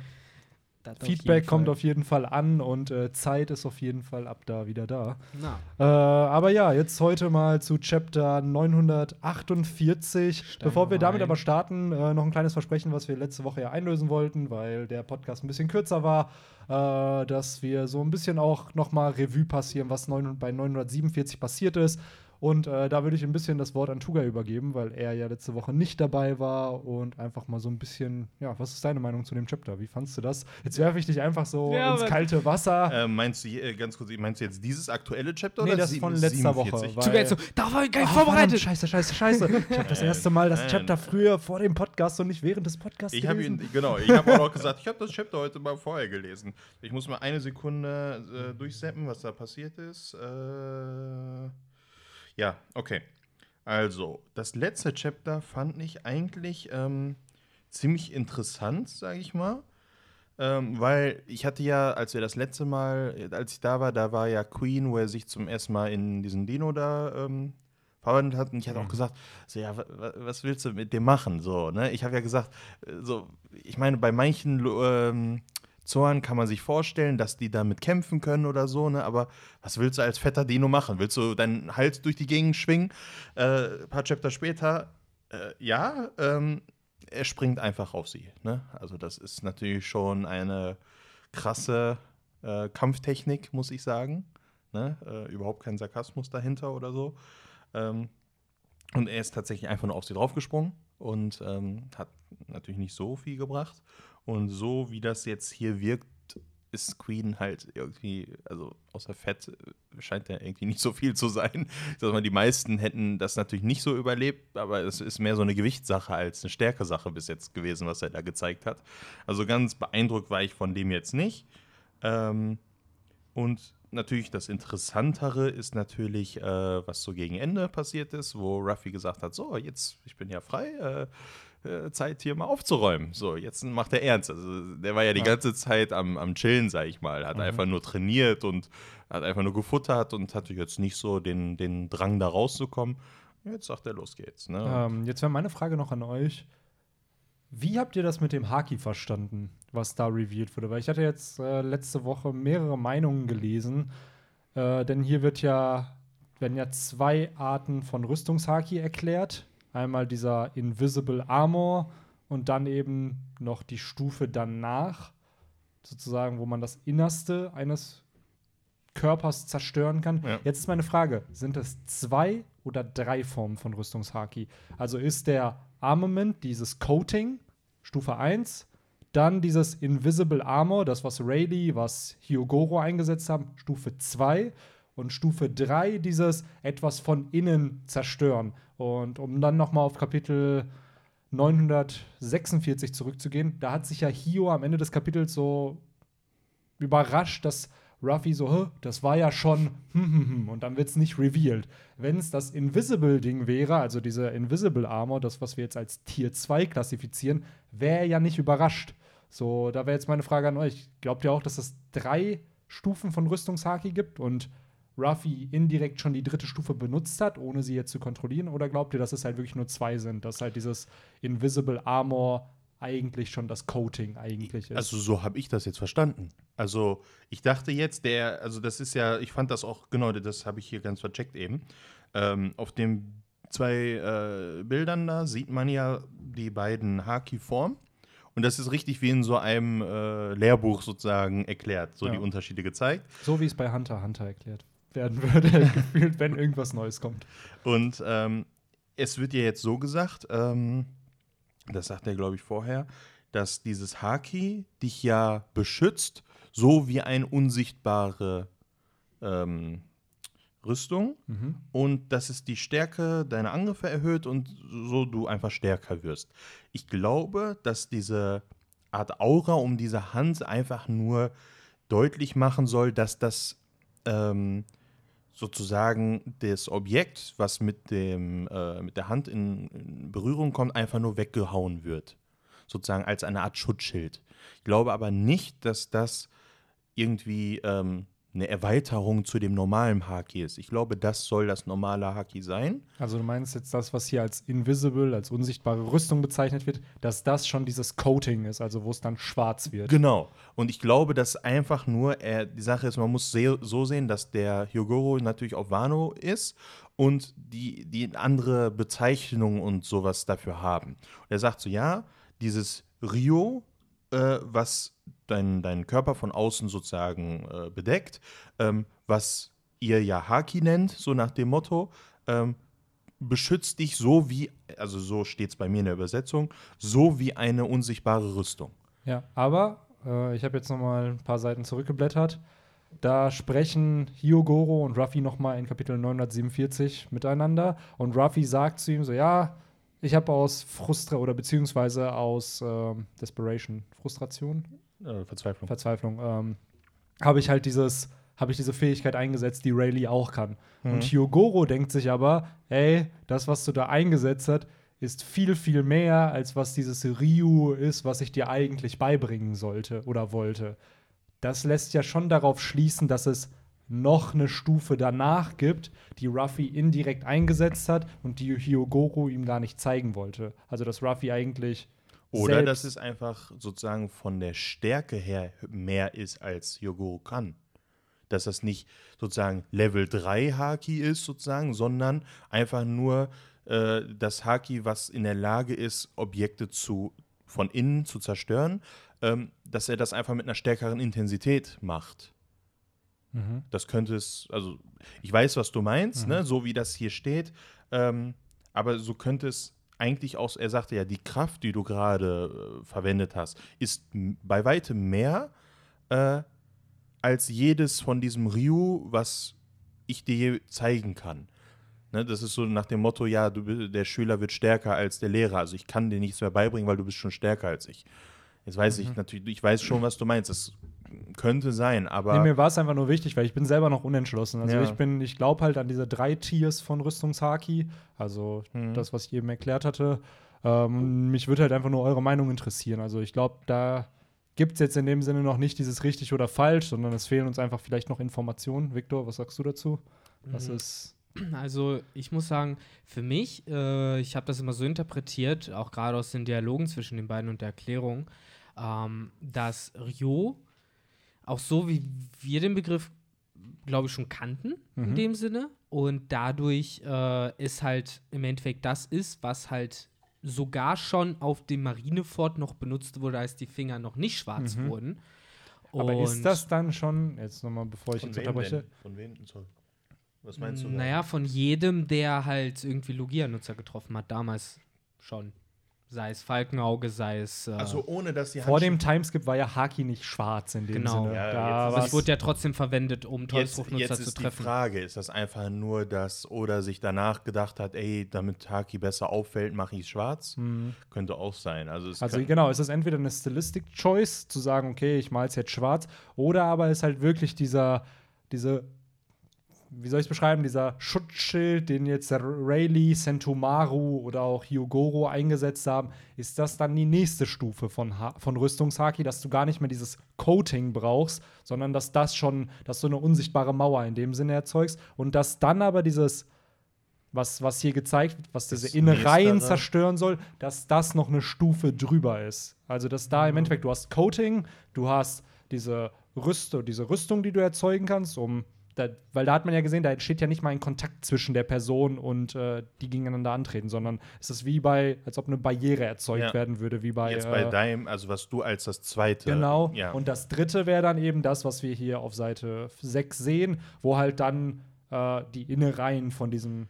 Feedback kommt auf jeden Fall an und äh, Zeit ist auf jeden Fall ab da wieder da.
Na,
Äh, aber ja, jetzt heute mal zu Chapter 948.
Steigen
Bevor wir damit aber starten, äh, noch ein kleines Versprechen, was wir letzte Woche ja einlösen wollten, weil der Podcast ein bisschen kürzer war, äh, dass wir so ein bisschen auch noch mal Revue passieren, was neun, bei 947 passiert ist. Und äh, da würde ich ein bisschen das Wort an Tuga übergeben, weil er ja letzte Woche nicht dabei war und einfach mal so ein bisschen, ja, was ist deine Meinung zu dem Chapter? Wie fandst du das? Jetzt werfe ich dich einfach so
Ja,
ins kalte Wasser.
Äh, meinst du, äh, ganz kurz, meinst du jetzt dieses aktuelle Chapter
Nee,
oder
das von letzter
47?
Woche, weil-
jetzt so, da war ich gar nicht
Ah,
vorbereitet.
verdammt, Scheiße, scheiße, scheiße. Ich habe das erste Mal das. Chapter früher vor dem Podcast und nicht während des Podcasts
Ich habe
gelesen.
ihn, genau, ich habe auch noch gesagt, ich habe das Chapter heute mal vorher gelesen. Ich muss mal eine Sekunde äh, durchseppen, was da passiert ist. Äh, ja, okay. Also, das letzte Chapter fand ich eigentlich ähm, ziemlich interessant, sage ich mal. Ähm, weil ich hatte ja, als wir das letzte Mal, als ich da war, da war ja Queen, wo er sich zum ersten Mal in diesen Dino da ähm, verwandelt hat. Und ich hatte auch gesagt, so, ja, wa- wa- was willst du mit dem machen? So, ne? Ich habe ja gesagt, äh, so, ich meine, bei manchen ähm, Zorn kann man sich vorstellen, dass die damit kämpfen können oder so, ne? Aber was willst du als fetter Dino machen? Willst du deinen Hals durch die Gegend schwingen? Äh, ein paar Chapter später, äh, ja, ähm, er springt einfach auf sie. Ne? Also das ist natürlich schon eine krasse äh, Kampftechnik, muss ich sagen. Ne? Äh, überhaupt kein Sarkasmus dahinter oder so. Ähm, und er ist tatsächlich einfach nur auf sie draufgesprungen und ähm, hat natürlich nicht so viel gebracht. Und so wie das jetzt hier wirkt, ist Queen halt irgendwie, also außer Fett äh, scheint er irgendwie nicht so viel zu sein. Ich sag mal, die meisten hätten das natürlich nicht so überlebt, aber es ist mehr so eine Gewichtssache als eine Stärkesache bis jetzt gewesen, was er da gezeigt hat. Also ganz beeindruckt war ich von dem jetzt nicht. Ähm, und natürlich das Interessantere ist natürlich, äh, was so gegen Ende passiert ist, wo Ruffy gesagt hat: So, jetzt, ich bin ja frei, äh, Zeit hier mal aufzuräumen. So, jetzt macht er ernst. Also, der war ja die
Ja.
ganze Zeit am, am Chillen, sag ich mal. Hat
Mhm.
einfach nur trainiert und hat einfach nur gefuttert und hatte jetzt nicht so den, den Drang, da rauszukommen. Jetzt sagt er, los geht's. Ne?
Ähm, jetzt wäre meine Frage noch an euch. Wie habt ihr das mit dem Haki verstanden, was da revealed wurde? Weil ich hatte jetzt äh, letzte Woche mehrere Meinungen gelesen. Äh, denn hier wird ja, werden ja zwei Arten von Rüstungshaki erklärt. Einmal dieser Invisible Armor und dann eben noch die Stufe danach, sozusagen, wo man das Innerste eines Körpers zerstören kann.
Ja.
Jetzt ist meine Frage: Sind es zwei oder drei Formen von Rüstungshaki? Also ist der Armament, dieses Coating, Stufe 1, dann dieses Invisible Armor, das, was Rayleigh, was Hyogoro eingesetzt haben, Stufe 2 und Stufe 3 dieses etwas von innen zerstören. Und um dann noch mal auf Kapitel 946 zurückzugehen, da hat sich ja Hio am Ende des Kapitels so überrascht, dass Ruffy so, "Hä, das war ja schon, hm, hm, hm, und dann wird es nicht revealed. Wenn es das Invisible-Ding wäre, also diese Invisible Armor, das, was wir jetzt als Tier 2 klassifizieren, wäre ja nicht überrascht. So, da wäre jetzt meine Frage an euch. Glaubt ihr auch, dass es drei Stufen von Rüstungshaki gibt und Ruffy indirekt schon die dritte Stufe benutzt hat, ohne sie jetzt zu kontrollieren? Oder glaubt ihr, dass es halt wirklich nur zwei sind, dass halt dieses Invisible Armor eigentlich schon das Coating eigentlich ist.
Also so habe ich das jetzt verstanden. Also ich dachte jetzt, der, also das ist ja, ich fand das auch, genau, das habe ich hier ganz vercheckt eben. Ähm, auf den zwei äh, Bildern da sieht man ja die beiden Haki-Formen. Und das ist richtig wie in so einem äh, Lehrbuch sozusagen erklärt, so
Ja.
die Unterschiede gezeigt.
so wie es bei Hunter Hunter erklärt werden würde, gefühlt, wenn irgendwas Neues kommt.
Und ähm, es wird ja jetzt so gesagt, ähm, das sagt er, glaube ich, vorher, dass dieses Haki dich ja beschützt, so wie eine unsichtbare ähm, Rüstung.
Mhm.
Und dass es die Stärke deiner Angriffe erhöht und so du einfach stärker wirst. Ich glaube, dass diese Art Aura um diese Hand einfach nur deutlich machen soll, dass das ähm, sozusagen das Objekt, was mit, dem, äh, mit der Hand in, in Berührung kommt, einfach nur weggehauen wird. Sozusagen als eine Art Schutzschild. Ich glaube aber nicht, dass das irgendwie ähm, eine Erweiterung zu dem normalen Haki ist. Ich glaube, das soll das normale Haki sein.
Also du meinst jetzt das, was hier als Invisible, als unsichtbare Rüstung bezeichnet wird, dass das schon dieses Coating ist, also wo es dann schwarz wird.
Genau. Und ich glaube, dass einfach nur, er, die Sache ist, man muss so sehen, dass der Hyogoro natürlich auf Wano ist und die, die andere Bezeichnung und sowas dafür haben. Und er sagt so, ja, dieses Rio, äh, was deinen deinen Körper von außen sozusagen äh, bedeckt, ähm, was ihr ja Haki nennt, so nach dem Motto, ähm, beschützt dich so wie, also so steht es bei mir in der Übersetzung, so wie eine unsichtbare Rüstung.
Ja, aber äh, ich habe jetzt noch mal ein paar Seiten zurückgeblättert. Da sprechen Hyogoro und Ruffy noch mal in Kapitel 947 miteinander und Ruffy sagt zu ihm so, ja, ich habe aus Frustra oder beziehungsweise aus ähm, Desperation, Frustration,
Äh, Verzweiflung.
Verzweiflung, ähm, habe ich halt dieses, habe ich diese Fähigkeit eingesetzt, die Rayleigh auch kann. Und Hyogoro denkt sich aber, ey, das, was du da eingesetzt hast, ist viel, viel mehr, als was dieses Ryu ist, was ich dir eigentlich beibringen sollte oder wollte. Das lässt ja schon darauf schließen, dass es noch eine Stufe danach gibt, die Ruffy indirekt eingesetzt hat und die Hyogoro ihm gar nicht zeigen wollte. Also dass Ruffy eigentlich
Oder
selbst-
dass es einfach sozusagen von der Stärke her mehr ist als Yogoro kann. Dass das nicht sozusagen Level 3 Haki ist, sozusagen, sondern einfach nur äh, das Haki, was in der Lage ist, Objekte zu, von innen zu zerstören, ähm, dass er das einfach mit einer stärkeren Intensität macht. Das könnte es, also ich weiß, was du meinst, ne? so wie das hier steht, ähm, aber so könnte es eigentlich auch, er sagte ja, die Kraft, die du gerade äh, verwendet hast, ist bei weitem mehr äh, als jedes von diesem Ryu, was ich dir zeigen kann. Ne? Das ist so nach dem Motto, ja, du, der Schüler wird stärker als der Lehrer, also ich kann dir nichts mehr beibringen, weil du bist schon stärker als ich. Jetzt weiß ich natürlich, ich weiß schon, was du meinst, das könnte sein, aber
Nee, mir war es einfach nur wichtig, weil ich bin selber noch unentschlossen. Also
Ja.
ich bin, ich glaube halt an diese drei Tiers von Rüstungshaki, also
Mhm.
das, was ich eben erklärt hatte. Ähm, mich würde halt einfach nur eure Meinung interessieren. Also ich glaube, da gibt es jetzt in dem Sinne noch nicht dieses richtig oder falsch, sondern es fehlen uns einfach vielleicht noch Informationen. Viktor, was sagst du dazu? Was
Mhm.
ist.
Also ich muss sagen, für mich, äh, ich habe das immer so interpretiert, auch gerade aus den Dialogen zwischen den beiden und der Erklärung, ähm, dass Ryo, auch so wie wir den Begriff, glaube ich, schon kannten in
Mhm.
dem Sinne und dadurch äh, ist halt im Endeffekt das ist, was halt sogar schon auf dem Marinefort noch benutzt wurde, als die Finger noch nicht schwarz
Mhm.
wurden.
Aber ist
Und-
das dann schon, jetzt nochmal, bevor ich
von
jetzt
wem
unterbreche?
Von wem? So. Was meinst du?
Naja, von jedem, der halt irgendwie Logia-Nutzer getroffen hat, damals schon. Sei es Falkenauge, sei es. Äh,
Also ohne dass die
vor dem Timeskip war ja Haki nicht schwarz in dem
Genau.
Sinne.
Ja,
da
es wurde ja trotzdem verwendet, um
jetzt
zu
ist die
treffen.
Frage, ist das einfach nur das, oder sich danach gedacht hat, ey, damit Haki besser auffällt, mache ich es schwarz? Könnte auch sein. Also, es
Also genau, es ist entweder eine Stylistic Choice, zu sagen, okay, ich mal's jetzt schwarz, oder aber es ist halt wirklich dieser, diese, wie soll ich es beschreiben, dieser Schutzschild, den jetzt Rayleigh, Sentomaru oder auch Hyogoro eingesetzt haben, ist das dann die nächste Stufe von, ha von Rüstungshaki, dass du gar nicht mehr dieses Coating brauchst, sondern dass das schon, dass du eine unsichtbare Mauer in dem Sinne erzeugst und dass dann aber dieses was, was hier gezeigt wird, was
Das
diese Innereien
Nächstere.
zerstören soll, dass das noch eine Stufe drüber ist. Also, dass da im Endeffekt, du hast Coating, du hast diese Rüstung, diese Rüstung, die du erzeugen kannst, um da, weil da hat man ja gesehen, da entsteht ja nicht mal ein Kontakt zwischen der Person und äh, die gegeneinander antreten, sondern es ist wie bei, als ob eine Barriere erzeugt
Ja.
werden würde, wie bei.
Jetzt bei
äh,
deinem, also was du als das zweite.
Genau.
Ja.
Und das dritte wäre dann eben das, was wir hier auf Seite 6 sehen, wo halt dann äh, die Innereien von diesem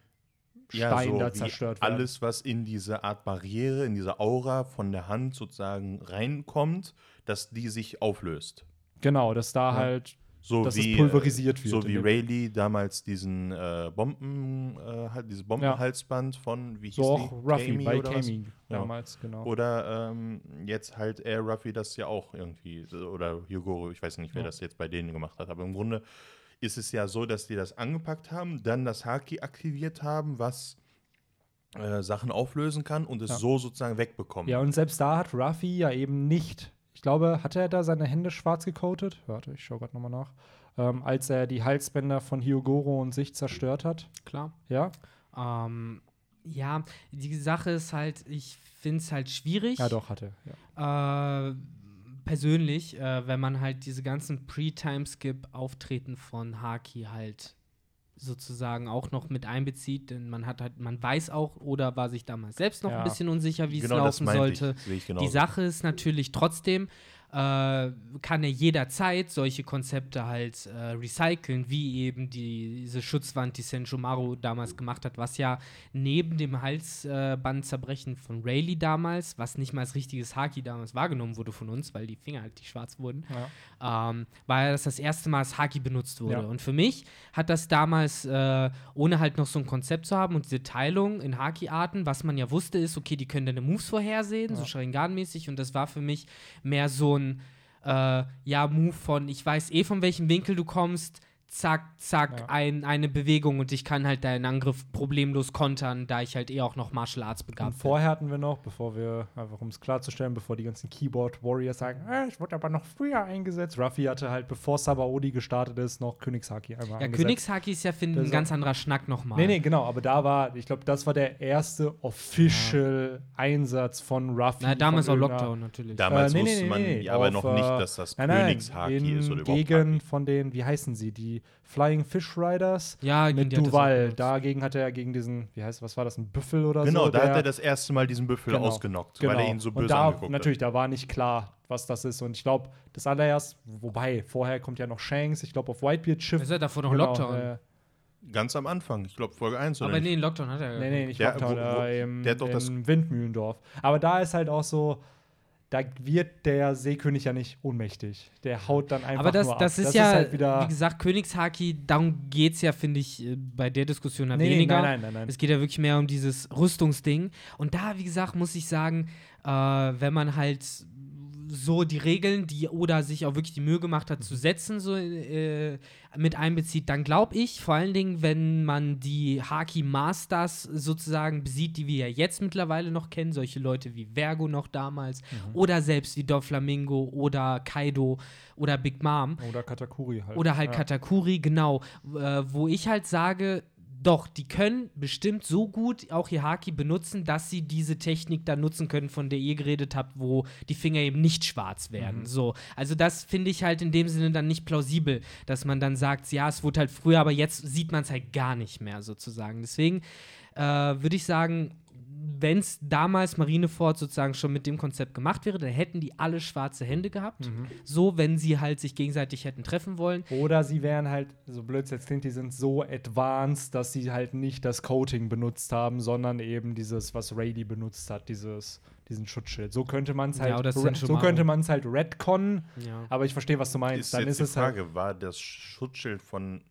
ja,
Stein
so
da zerstört werden.
Alles, was in diese Art Barriere, in diese Aura von der Hand sozusagen reinkommt, dass die sich auflöst.
Genau, dass da halt,
So
dass
wie,
es pulverisiert
äh,
wird.
So wie Rayleigh damals diesen äh, Bomben, äh, halt dieses Bombenhalsband von, wie hieß
So auch? Ruffy
Kami
bei? Kami
Ja.
damals, genau.
Oder ähm, jetzt halt Air Ruffy das ja auch irgendwie, oder Hyogoro, ich weiß nicht, wer
Ja.
das jetzt bei denen gemacht hat, aber im Grunde ist es ja so, dass die das angepackt haben, dann das Haki aktiviert haben, was äh, Sachen auflösen kann und es
Ja.
so sozusagen wegbekommen.
Ja, und selbst da hat Ruffy ja eben nicht, ich glaube, hat er da seine Hände schwarz gecoatet? Warte, ich schau gerade nochmal nach. Ähm, als er die Halsbänder von Hyogoro und sich zerstört hat.
Klar.
Ja?
Ähm, ja, die Sache ist halt, ich finde es halt schwierig.
Ja, doch, hat er. Ja.
Äh, persönlich, äh, wenn man halt diese ganzen Pre-Time-Skip-Auftreten von Haki halt sozusagen auch noch mit einbezieht, denn man hat halt, man weiß auch oder war sich damals selbst noch
Ja.
ein bisschen unsicher, wie
genau
es
das
laufen sollte.
ich. Ich genau
Die Sache ist natürlich trotzdem, kann er jederzeit solche Konzepte halt äh, recyceln, wie eben die, diese Schutzwand, die Senjomaru damals gemacht hat, was ja neben dem Halsbandzerbrechen von Rayleigh damals, was nicht mal als richtiges Haki damals wahrgenommen wurde von uns, weil die Finger halt nicht schwarz wurden, ähm, war ja das das erste Mal, dass Haki benutzt wurde.
Ja.
Und für mich hat das damals, äh, ohne halt noch so ein Konzept zu haben und diese Teilung in Haki-Arten, was man ja wusste, ist, okay, die können deine Moves vorhersehen, so Sharingan-mäßig. Und das war für mich mehr so ein, äh, ja, Move von, ich weiß eh, von welchem Winkel du kommst, zack, zack,
Ja.
ein, eine Bewegung und ich kann halt deinen Angriff problemlos kontern, da ich halt eh auch noch Martial Arts
Und
begabt bin.
vorher hatten wir noch, bevor wir, einfach um es klarzustellen, bevor die ganzen Keyboard-Warriors sagen, äh, ich wurde aber noch früher eingesetzt. Ruffy hatte halt, bevor Sabaody gestartet ist, noch Königshaki einmal
Ja,
eingesetzt.
Königshaki ist ja, finde ich, ein ganz anderer Schnack nochmal.
Nee, nee, genau, aber da war, ich glaube, das war der erste official Einsatz von Ruffy.
Na, damals auch Lockdown natürlich.
Damals
Äh, nee, nee,
wusste
nee,
man
nee,
ja, aber
auf,
noch
äh,
nicht, dass das
Nein, nein,
Königshaki ist oder überhaupt
gegen
Haki.
von den, wie heißen sie, die Flying Fish Riders
ja,
mit Duval. Dagegen hat er gegen diesen, wie heißt, was war das, ein Büffel oder
Genau,
so?
da
der-
hat er das erste Mal diesen Büffel
Genau,
ausgenockt, weil er ihn so
Und
böse
da,
angeguckt
natürlich, da war nicht klar, was das ist. Und ich glaube, das allererst, wobei, vorher kommt ja noch Shanks, ich glaube, auf Whitebeard Schiff.
Das ist ja davor noch
Genau,
Lockdown.
äh.
Ganz am Anfang, ich glaube Folge 1 oder
aber
nicht?
nee, in Lockdown hat er.
Nee, nee, nicht
Der-
Lockdown,
wo- wo-
äh, im,
der hat doch das-
im Windmühlendorf. Aber da ist halt auch so, da wird der Seekönig ja nicht ohnmächtig. Der haut dann einfach
Aber das,
nur
das
ab.
ist ja,
halt wieder.
wie gesagt, Königshaki, darum geht es ja, finde ich, äh, bei der Diskussion ja
nee,
weniger.
nein, nein, nein, nein.
Es geht ja wirklich mehr um dieses Rüstungsding. Und da, wie gesagt, muss ich sagen, äh, wenn man halt so die Regeln, die Oda sich auch wirklich die Mühe gemacht hat zu setzen, so äh, mit einbezieht, dann glaube ich, vor allen Dingen, wenn man die Haki Masters sozusagen besieht, die wir ja jetzt mittlerweile noch kennen, solche Leute wie Vergo noch damals oder selbst wie Doflamingo oder Kaido oder Big Mom,
Oder Katakuri halt.
oder halt
ja.
Katakuri, genau. Äh, wo ich halt sage, doch, die können bestimmt so gut auch ihr Haki benutzen, dass sie diese Technik dann nutzen können, von der ihr geredet habt, wo die Finger eben nicht schwarz werden.
Mhm.
So. Also das finde ich halt in dem Sinne dann nicht plausibel, dass man dann sagt, ja, es wurde halt früher, aber jetzt sieht man es halt gar nicht mehr sozusagen. Deswegen äh, würde ich sagen, wenn es damals Marineford sozusagen schon mit dem Konzept gemacht wäre, dann hätten die alle schwarze Hände gehabt.
Mhm.
So, wenn sie halt sich gegenseitig hätten treffen wollen.
Oder sie wären halt, so blöd es jetzt klingt, die sind so advanced, dass sie halt nicht das Coating benutzt haben, sondern eben dieses, was Rayleigh benutzt hat, dieses, diesen Schutzschild. So könnte man es
Ja,
halt, re- so könnte man es halt retconnen,
Ja.
aber ich verstehe, was du meinst.
Ist
Dann
jetzt
ist
die
es halt,
Frage, war das Schutzschild von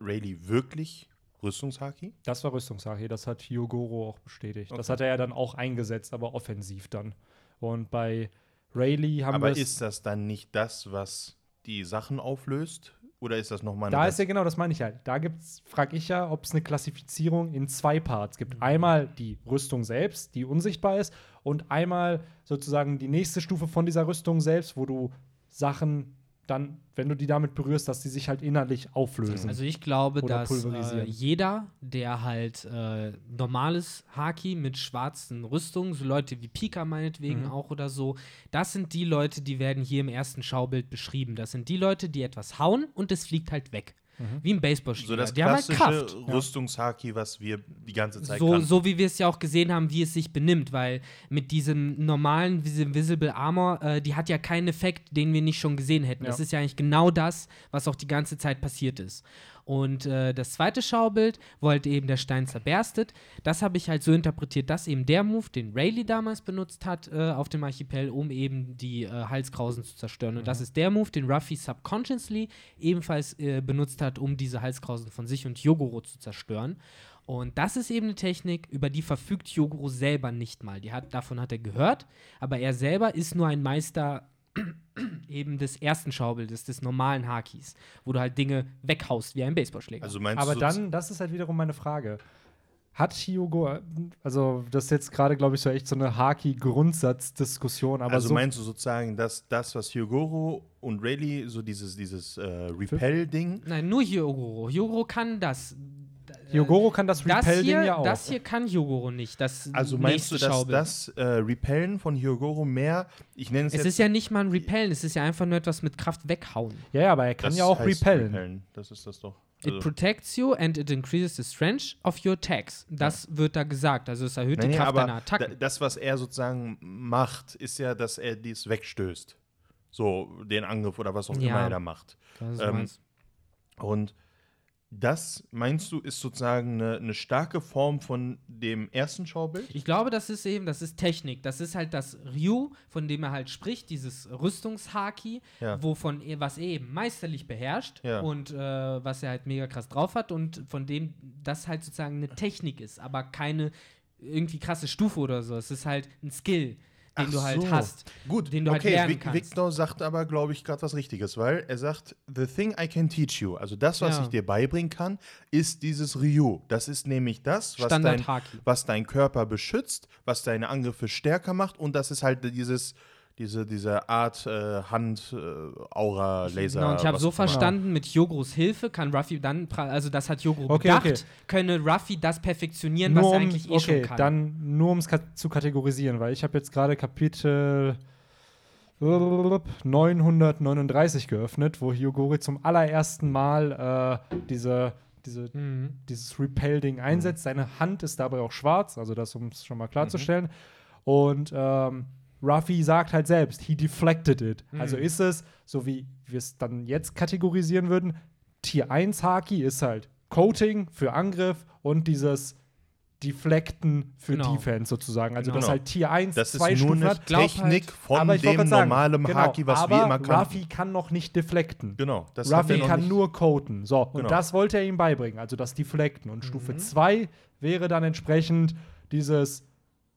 Rayleigh wirklich Rüstungshaki?
das war Rüstungshaki, das hat Hyogoro auch bestätigt. Das
Okay.
hat er ja dann auch eingesetzt, aber offensiv dann. Und bei Rayleigh haben
Aber
wir es-
ist das dann nicht das, was die Sachen auflöst? Oder ist das nochmal
Da ist ja genau, das meine ich halt. Da gibt's, frage ich ja, ob es eine Klassifizierung in zwei Parts gibt. Einmal die Rüstung selbst, die unsichtbar ist, und einmal sozusagen die nächste Stufe von dieser Rüstung selbst, wo du Sachen dann, wenn du die damit berührst, dass die sich halt innerlich auflösen.
Also ich glaube, dass äh, jeder, der halt äh, normales Haki mit schwarzen Rüstungen, so Leute wie Pika meinetwegen
Mhm.
auch oder so, das sind die Leute, die werden hier im ersten Schaubild beschrieben. Das sind die Leute, die etwas hauen und es fliegt halt weg.
Mhm.
Wie ein Baseballspieler.
So das
die haben halt
klassische
Kraft.
Rüstungshaki, was wir die ganze Zeit
So,
kannten.
so wie wir es ja auch gesehen haben, wie es sich benimmt, weil mit diesem normalen Vis- Visible Armor, äh, die hat ja keinen Effekt, den wir nicht schon gesehen hätten.
Ja.
Das ist ja eigentlich genau das, was auch die ganze Zeit passiert ist. Und äh, das zweite Schaubild, wo halt eben der Stein zerberstet, das habe ich halt so interpretiert, dass eben der Move, den Rayleigh damals benutzt hat äh, auf dem Archipel, um eben die äh, Halskrausen zu zerstören. Und das ist der Move, den Ruffy subconsciously ebenfalls äh, benutzt hat, um diese Halskrausen von sich und Yogoro zu zerstören. Und das ist eben eine Technik, über die verfügt Yogoro selber nicht mal. Hat, davon hat er gehört, aber er selber ist nur ein Meister eben des ersten Schaubildes, des normalen Hakis, wo du halt Dinge weghaust wie ein Baseballschläger.
Also meinst
Aber
du
dann, das ist halt wiederum meine Frage. Hat Hyugo, also das ist jetzt gerade, glaube ich, so echt so eine Haki-Grundsatzdiskussion, aber
also
so
meinst du sozusagen, dass das, was Hyogoro und Rayleigh, so dieses, dieses äh, Repel-Ding,
Nein, nur Hyogoro. Hyogoro kann das.
Hyogoro kann das
Das
Repel-Ding
hier,
ja auch.
das hier kann Hyogoro nicht. Das
also meinst du, dass
Schaubild.
das äh, Repellen von Hyogoro mehr, ich nenne es,
Es
jetzt
ist ja nicht mal ein Repellen, es ist ja einfach nur etwas mit Kraft weghauen.
ja, ja, aber er kann
das
ja auch
heißt
repellen.
Das ist das doch.
It
Also,
protects you and it increases the strength of your attacks. Das wird da gesagt. Also es erhöht
nee,
die Kraft
aber
deiner Attacken.
das, was er sozusagen macht, ist ja, dass er dies wegstößt. So, den Angriff oder was auch
Ja.
immer er da macht.
Das ist
ähm. Und das, meinst du, ist sozusagen eine, eine starke Form von dem ersten Schaubild?
Ich glaube, das ist eben, das ist Technik. Das ist halt das Ryu, von dem er halt spricht, dieses Rüstungshaki,
Ja.
wovon er, was er eben meisterlich beherrscht
Ja.
und äh, was er halt mega krass drauf hat und von dem das halt sozusagen eine Technik ist, aber keine irgendwie krasse Stufe oder so. Es ist halt ein Skill, den
Ach
du halt
so.
hast.
Gut,
den du halt
okay,
lernen
Vic-
kannst.
Victor sagt aber, glaube ich, gerade was Richtiges, weil er sagt, the thing I can teach you, also das, was
Ja.
ich dir beibringen kann, ist dieses Ryu. Das ist nämlich das, was dein, was dein Körper beschützt, was deine Angriffe stärker macht und das ist halt dieses, diese, diese Art äh, Hand, äh, Aura, Laser.
Genau, und ich habe so verstanden, mit Yogoros Hilfe kann Ruffy dann, also das hat Yogoro
Okay,
gedacht,
okay.
könne Ruffy das perfektionieren,
nur
was er
um,
eigentlich eh
okay,
schon kann.
dann nur um es ka zu kategorisieren, weil ich habe jetzt gerade Kapitel 939 geöffnet, wo Hyogori zum allerersten Mal äh, diese, diese,
Mhm.
dieses Repel-Ding einsetzt. Seine Hand ist dabei auch schwarz, also das, um es schon mal klarzustellen.
Mhm.
Und ähm, Ruffy sagt halt selbst, he deflected it.
Mhm.
Also ist es, so wie wir es dann jetzt kategorisieren würden, Tier 1 Haki ist halt Coating für Angriff und dieses Deflecten für
Genau.
Defense sozusagen. Also
Genau.
das halt Tier 1
Das ist
zwei
nur
Stufen
eine
hat.
glaub halt-
Technik von
Aber ich
dem
sagen,
normalen
genau,
Haki, was
aber
wir immer kannten.
Ruffy kann noch nicht deflecten.
Genau, das
Ruffy
noch
kann
nicht-
nur coaten. So, und
Genau.
das wollte er ihm beibringen, also das Deflecten. Und
Mhm.
Stufe 2 wäre dann entsprechend dieses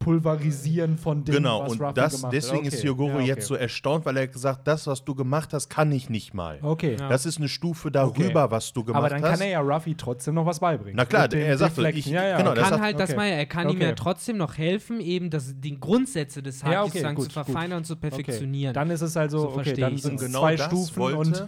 Pulverisieren von dem,
Genau,
was
und
Ruffy
das,
gemacht hat.
deswegen ist
Okay.
Yogoro
Ja, okay.
jetzt so erstaunt, weil er gesagt das, was du gemacht hast, kann ich nicht mal.
Okay.
Ja.
Das ist eine Stufe darüber, was du gemacht
Aber dann
hast.
kann er ja Ruffy trotzdem noch was beibringen.
Na klar, er sagt,
Deflecten.
ich-
ja, ja,
genau,
okay.
das
kann
sagt-
halt das
okay.
mal, er kann ihm
Okay.
ja trotzdem noch helfen, eben das, die Grundsätze des Hakis
okay,
zu verfeinern und zu perfektionieren.
Dann ist es also,
So
okay,
verstehe
dann sind
genau
zwei
das
Stufen
wollte-
und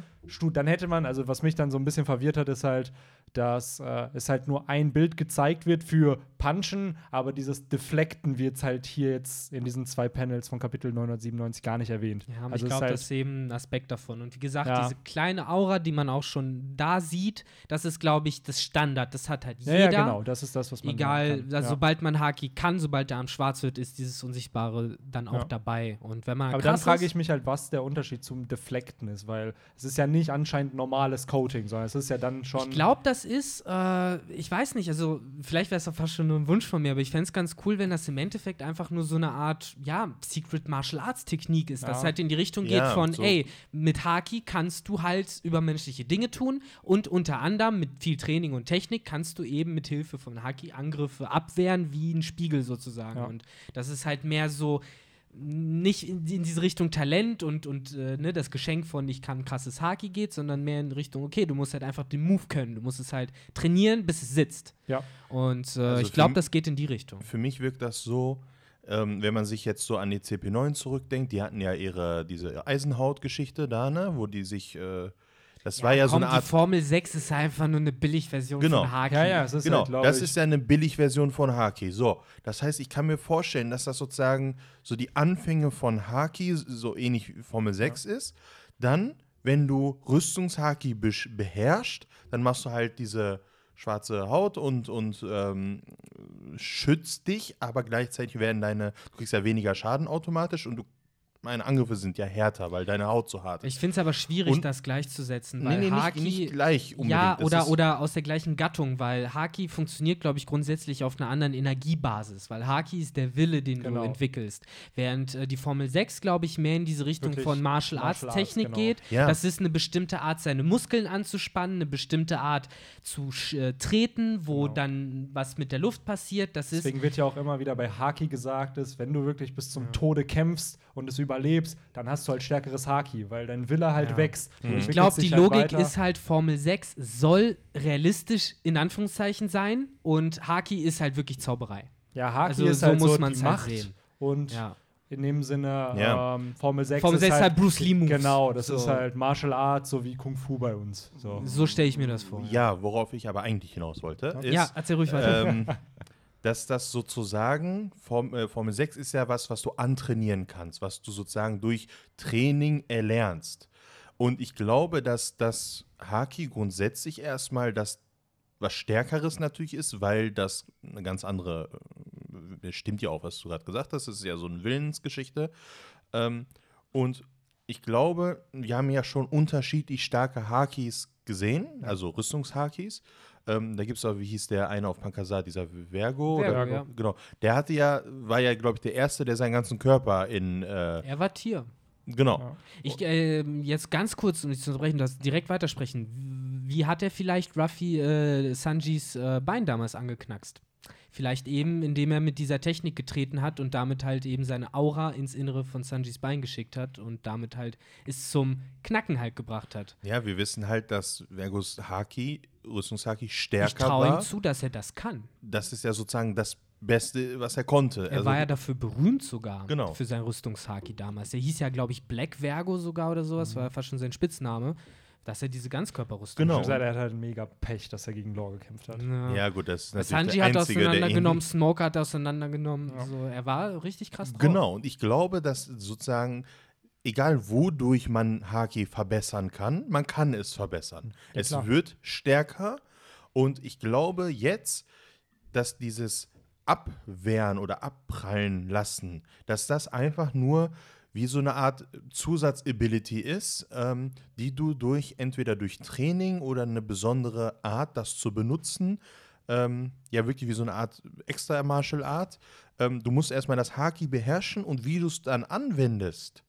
dann hätte man, also was mich dann so ein bisschen verwirrt hat, ist halt, dass äh, es halt nur ein Bild gezeigt wird für Punchen, aber dieses Deflecten wird halt hier jetzt in diesen zwei Panels von Kapitel 997 gar nicht erwähnt.
Ja, aber
also
ich glaube,
halt,
das ist eben ein Aspekt davon. Und wie gesagt,
Ja.
diese kleine Aura, die man auch schon da sieht, das ist, glaube ich, das Standard. Das hat halt
ja,
jeder.
ja, genau, das ist das, was man
Egal, also
ja.
sobald man Haki kann, sobald der Arm schwarz wird, ist dieses Unsichtbare dann auch
Ja.
dabei. Und wenn man
Aber dann frage ich mich halt, was der Unterschied zum Deflecten ist, weil es ist ja nicht anscheinend normales Coating, sondern es ist ja dann schon.
Ich glaube, das ist, äh, ich weiß nicht, also vielleicht wäre es auch fast schon nur ein Wunsch von mir, aber ich fände es ganz cool, wenn das im Endeffekt einfach nur so eine Art, ja, Secret Martial Arts Technik ist, dass
Ja.
halt in die Richtung
Ja,
geht von,
so.
ey, mit Haki kannst du halt übermenschliche Dinge tun und unter anderem mit viel Training und Technik kannst du eben mit Hilfe von Haki Angriffe abwehren wie ein Spiegel sozusagen.
Ja.
Und das ist halt mehr so, nicht in, in diese Richtung Talent und, und äh, ne, das Geschenk von ich kann krasses Haki geht, sondern mehr in Richtung, okay, du musst halt einfach den Move können. Du musst es halt trainieren, bis es sitzt.
ja.
Und äh,
Also
ich glaube, das geht in die Richtung.
Für mich wirkt das so, ähm, wenn man sich jetzt so an die CP9 zurückdenkt, die hatten ja ihre, diese Eisenhaut-Geschichte da, ne, wo die sich, äh, das war ja so
komm,
eine Art
Die Formel 6 ist einfach nur eine Billigversion
Genau.
von Haki.
Ja, ja, es ist
Genau,
halt,
das ist ja eine Billigversion von Haki. So, das heißt, ich kann mir vorstellen, dass das sozusagen so die Anfänge von Haki, so ähnlich wie Formel 6 ist. Dann, wenn du Rüstungshaki besch- beherrschst, dann machst du halt diese schwarze Haut und, und ähm, schützt dich, aber gleichzeitig werden deine, du kriegst ja weniger Schaden automatisch und du, meine Angriffe sind ja härter, weil deine Haut so hart ist.
Ich finde es aber schwierig,
Und-
das gleichzusetzen,
Nee,
weil
nee, nicht-
Haki
nicht gleich unbedingt.
Ja, oder,
ist-
oder aus der gleichen Gattung, weil Haki funktioniert, glaube ich, grundsätzlich auf einer anderen Energiebasis, weil Haki ist der Wille, den du
Genau.
entwickelst. Während äh, die Formel 6, glaube ich, mehr in diese Richtung
Wirklich
von Martial Arts
Martial Arts,
Technik
genau.
geht.
Ja.
Das ist eine bestimmte Art, seine Muskeln anzuspannen, eine bestimmte Art zu äh, treten, wo
Genau.
dann was mit der Luft passiert. Das ist
Deswegen wird ja auch immer wieder bei Haki gesagt, ist, wenn du wirklich bis zum Tode kämpfst und es überlebst, dann hast du halt stärkeres Haki, weil dein Wille halt
Ja.
wächst. Du
Ich glaube, die
halt
Logik
weiter.
ist halt, Formel 6 soll realistisch in Anführungszeichen sein und Haki ist halt wirklich Zauberei.
Ja, Haki
also
ist
so
halt
muss
so
man's
die
halt sehen.
und
Ja.
in dem Sinne
Ja.
ähm, Formel 6
Formel
ist
6 ist halt Bruce Lee Moves.
Genau, das
So.
ist halt Martial Arts, so wie Kung Fu bei uns. So.
So stelle ich mir das vor.
Ja, worauf ich aber eigentlich hinaus wollte, ist,
Ja, erzähl ruhig weiter.
ähm, dass das sozusagen, Form, äh, Formel 6 ist ja was, was du antrainieren kannst, was du sozusagen durch Training erlernst. Und ich glaube, dass das Haki grundsätzlich erstmal das was Stärkeres natürlich ist, weil das eine ganz andere, äh, stimmt ja auch, was du gerade gesagt hast, das ist ja so eine Willensgeschichte. Ähm, und ich glaube, wir haben ja schon unterschiedlich starke Hakis gesehen, also Rüstungshakis. Ähm, da gibt es auch, wie hieß der eine auf Pankasat, dieser Vergo?
Vergo, ja.
Genau. Der hatte ja, war ja, glaube ich, der Erste, der seinen ganzen Körper in, äh,
Er war Tier.
genau.
Ja.
Ich ähm, jetzt ganz kurz, um dich zu unterbrechen, das direkt weitersprechen. Wie hat er vielleicht Ruffy äh, Sanjis äh, Bein damals angeknackst? Vielleicht eben, indem er mit dieser Technik getreten hat und damit halt eben seine Aura ins Innere von Sanjis Bein geschickt hat und damit halt es zum Knacken halt gebracht hat.
Ja, wir wissen halt, dass Vergos Haki, Rüstungshaki,
Ich
stärker
traue ihm
war.
zu, dass er das kann.
Das ist ja sozusagen das Beste, was er konnte.
Er war ja dafür berühmt sogar
Genau.
für sein Rüstungshaki damals. Der hieß ja, glaube ich, Black Vergo sogar oder sowas, war ja fast schon sein Spitzname, dass er diese Ganzkörperrüstung
Genau.
Ich gesagt, er hat halt mega Pech, dass er gegen Lore gekämpft hat.
Ja.
ja, gut, das ist natürlich
Sanji
der
hat
Einzige, der
auseinandergenommen, Smoke hat auseinandergenommen.
Ja.
Also, er war richtig krass drauf.
Genau, und ich glaube, dass sozusagen, egal wodurch man Haki verbessern kann, man kann es verbessern.
Ja,
es wird stärker und ich glaube jetzt, dass dieses Abwehren oder Abprallen lassen, dass das einfach nur wie so eine Art Zusatzability ist, ähm, die du durch entweder durch Training oder eine besondere Art, das zu benutzen, ähm, ja wirklich wie so eine Art extra Martial Art. Ähm, du musst erstmal das Haki beherrschen und wie du es dann anwendest,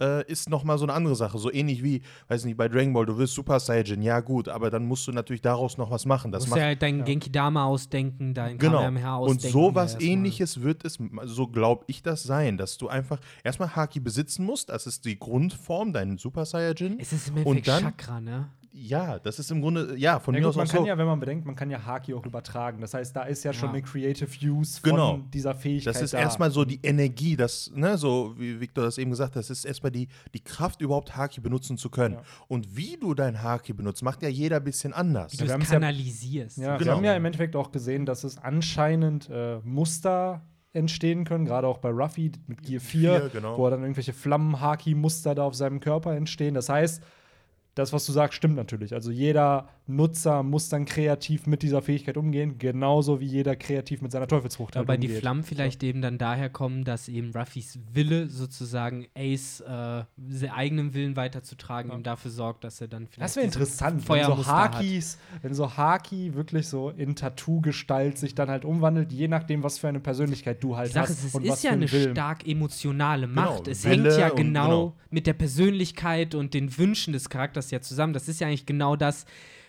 äh, ist nochmal so eine andere Sache. So ähnlich wie, weiß nicht, bei Dragon Ball, du willst Super Saiyan, ja gut, aber dann musst du natürlich daraus noch was machen.
Du
Das
musst
macht
ja halt dein Genki Dama ausdenken, dein
Genau.
Kamehameha ausdenken.
Und sowas ähnliches wird es, so glaube ich, das sein, dass du einfach erstmal Haki besitzen musst. Das ist die Grundform, dein Super Saiyajin.
Es ist im
Und
Endeffekt
dann-
Chakra, ne?
Ja, das ist im Grunde, ja, von
Ja,
mir
gut,
aus
man
auch
kann
so.
ja, wenn man bedenkt, man kann ja Haki auch übertragen. Das heißt, da ist ja schon
Ja.
eine Creative Use von
Genau.
dieser Fähigkeit.
Das ist
da.
erstmal so die Energie, das, ne, so wie Victor das eben gesagt hat, das ist erstmal die, die Kraft, überhaupt Haki benutzen zu können.
Ja.
Und wie du dein Haki benutzt, macht ja jeder ein bisschen anders.
Wie du es kanalisierst.
Ja,
Genau.
wir haben ja im Endeffekt auch gesehen, dass es anscheinend äh, Muster entstehen können, gerade auch bei Ruffy mit Gear 4,
Vier, genau.
wo dann irgendwelche Flammen-Haki-Muster da auf seinem Körper entstehen. Das heißt, das, was du sagst, stimmt natürlich. Also jeder Nutzer muss dann kreativ mit dieser Fähigkeit umgehen, genauso wie jeder kreativ mit seiner Teufelsfrucht halt
Wobei die
umgeht.
Flammen vielleicht eben dann daher kommen, dass eben Ruffys Wille sozusagen Ace äh, seinen eigenen Willen weiterzutragen
Ja.
ihm dafür sorgt, dass er dann vielleicht
Das wäre interessant, wenn so
Feuermuster hat.
Hakis, wenn so Haki wirklich so in Tattoo-Gestalt sich dann halt umwandelt, je nachdem, was für eine Persönlichkeit du halt
Die Sache
hast.
ist, es
und was
ist ja eine
Willen.
stark emotionale Macht.
Genau,
es
Wille
hängt ja genau,
genau.
mit der Persönlichkeit und den Wünschen des Charakters ja zusammen. Das ist ja eigentlich genau das,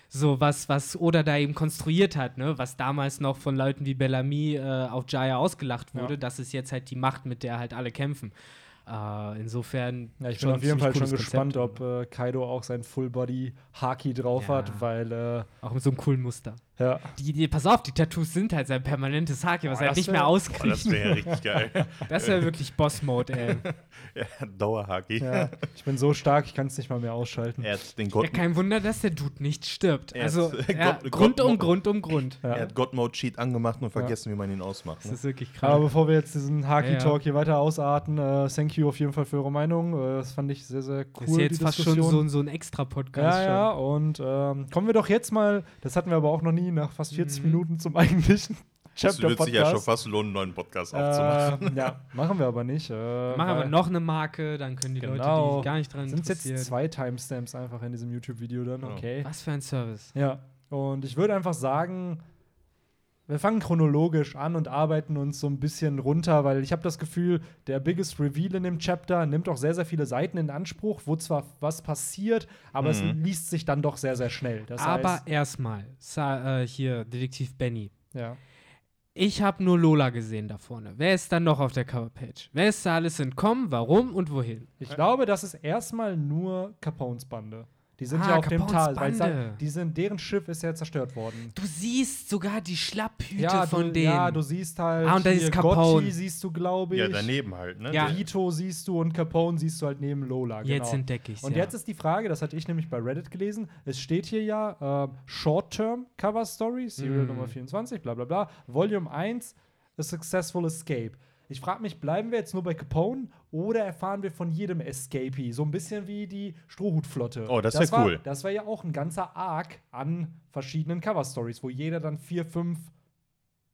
so was, was Oda da eben konstruiert hat, ne? was damals noch von Leuten wie Bellamy äh, auf Jaya ausgelacht wurde.
Ja.
Das ist jetzt halt die Macht, mit der halt alle kämpfen. Äh, insofern.
Ja, ich bin auf jeden Fall schon
cooles
gespannt,
Konzept.
ob äh, Kaido auch sein Full-Body Haki drauf
Ja.
hat, weil äh,
Auch mit so einem coolen Muster.
Ja.
Die, die, pass auf, die Tattoos sind halt sein permanentes Haki, was
Boah,
er
das
nicht
wär-
mehr
das
auskriegt.
wäre richtig geil.
Das wäre wirklich Boss-Mode, ey.
ja, Dauerhaki.
ja. Ich bin so stark, ich kann es nicht mal mehr ausschalten.
Er hat den
Ja,
God,
kein Wunder, dass der Dude nicht stirbt.
Er
Also,
ist-
ja,
Gott-
Grund um
Gott-
Grund um Grund.
Ja.
er hat God Mode Cheat angemacht und vergessen, wie man ihn ausmacht.
Das
Ne?
ist wirklich
Aber
krass.
bevor wir jetzt diesen Haki-Talk
Ja.
hier weiter ausarten, äh, thank you auf jeden Fall für eure Meinung. Äh, das fand ich sehr, sehr cool.
Das ist jetzt
die
fast schon so, ein- so ein Extra-Podcast.
Ja, ja, und ähm, kommen wir doch jetzt mal, das hatten wir aber auch noch nie, nach fast 40
Mhm.
Minuten zum eigentlichen
Es wird sich ja schon
Chapter-Podcast.
fast lohnen, einen neuen Podcast aufzumachen.
Äh, ja, machen wir aber nicht. Äh,
Machen wir noch eine Marke, dann können die Leute,
Genau.
die gar nicht dran
Sind jetzt zwei Timestamps einfach in diesem YouTube-Video dann? Okay.
Was für ein Service.
Ja, und ich würde einfach sagen, wir fangen chronologisch an und arbeiten uns so ein bisschen runter, weil ich habe das Gefühl, der biggest Reveal in dem Chapter nimmt auch sehr, sehr viele Seiten in Anspruch, wo zwar was passiert, aber es
Mhm.
liest sich dann doch sehr, sehr schnell. Das
Aber erstmal, äh, hier, Detektiv Benny.
ja.
Ich habe nur Lola gesehen da vorne. Wer ist dann noch auf der Coverpage? Wer ist da alles entkommen, warum und wohin?
Ich glaube, das ist erstmal nur Capones Bande. Die sind
Ah,
ja auf dem
Capones
Tal, weil
Bande.
sa- die sind, deren Schiff ist ja zerstört worden.
Du siehst sogar die Schlapphüte
Ja,
von
du,
denen.
ja, du siehst halt
Ah, und da
hier
ist Capone.
Gotchi siehst du, glaube ich.
Ja, daneben halt, ne?
Ja.
Vito siehst du und Capone siehst du halt neben Lola.
Jetzt
genau.
entdecke ich
Und
ja.
jetzt ist die Frage, das hatte ich nämlich bei Reddit gelesen, es steht hier ja äh, Short-Term Cover Story, Serial
Mm.
Nummer 24, bla bla bla, Volume 1, A Successful Escape. Ich frage mich, bleiben wir jetzt nur bei Capone oder erfahren wir von jedem Escapee? So ein bisschen wie die Strohhutflotte.
Oh, das wär
war-
cool.
Das wäre ja auch ein ganzer Arc an verschiedenen Cover-Stories, wo jeder dann vier, fünf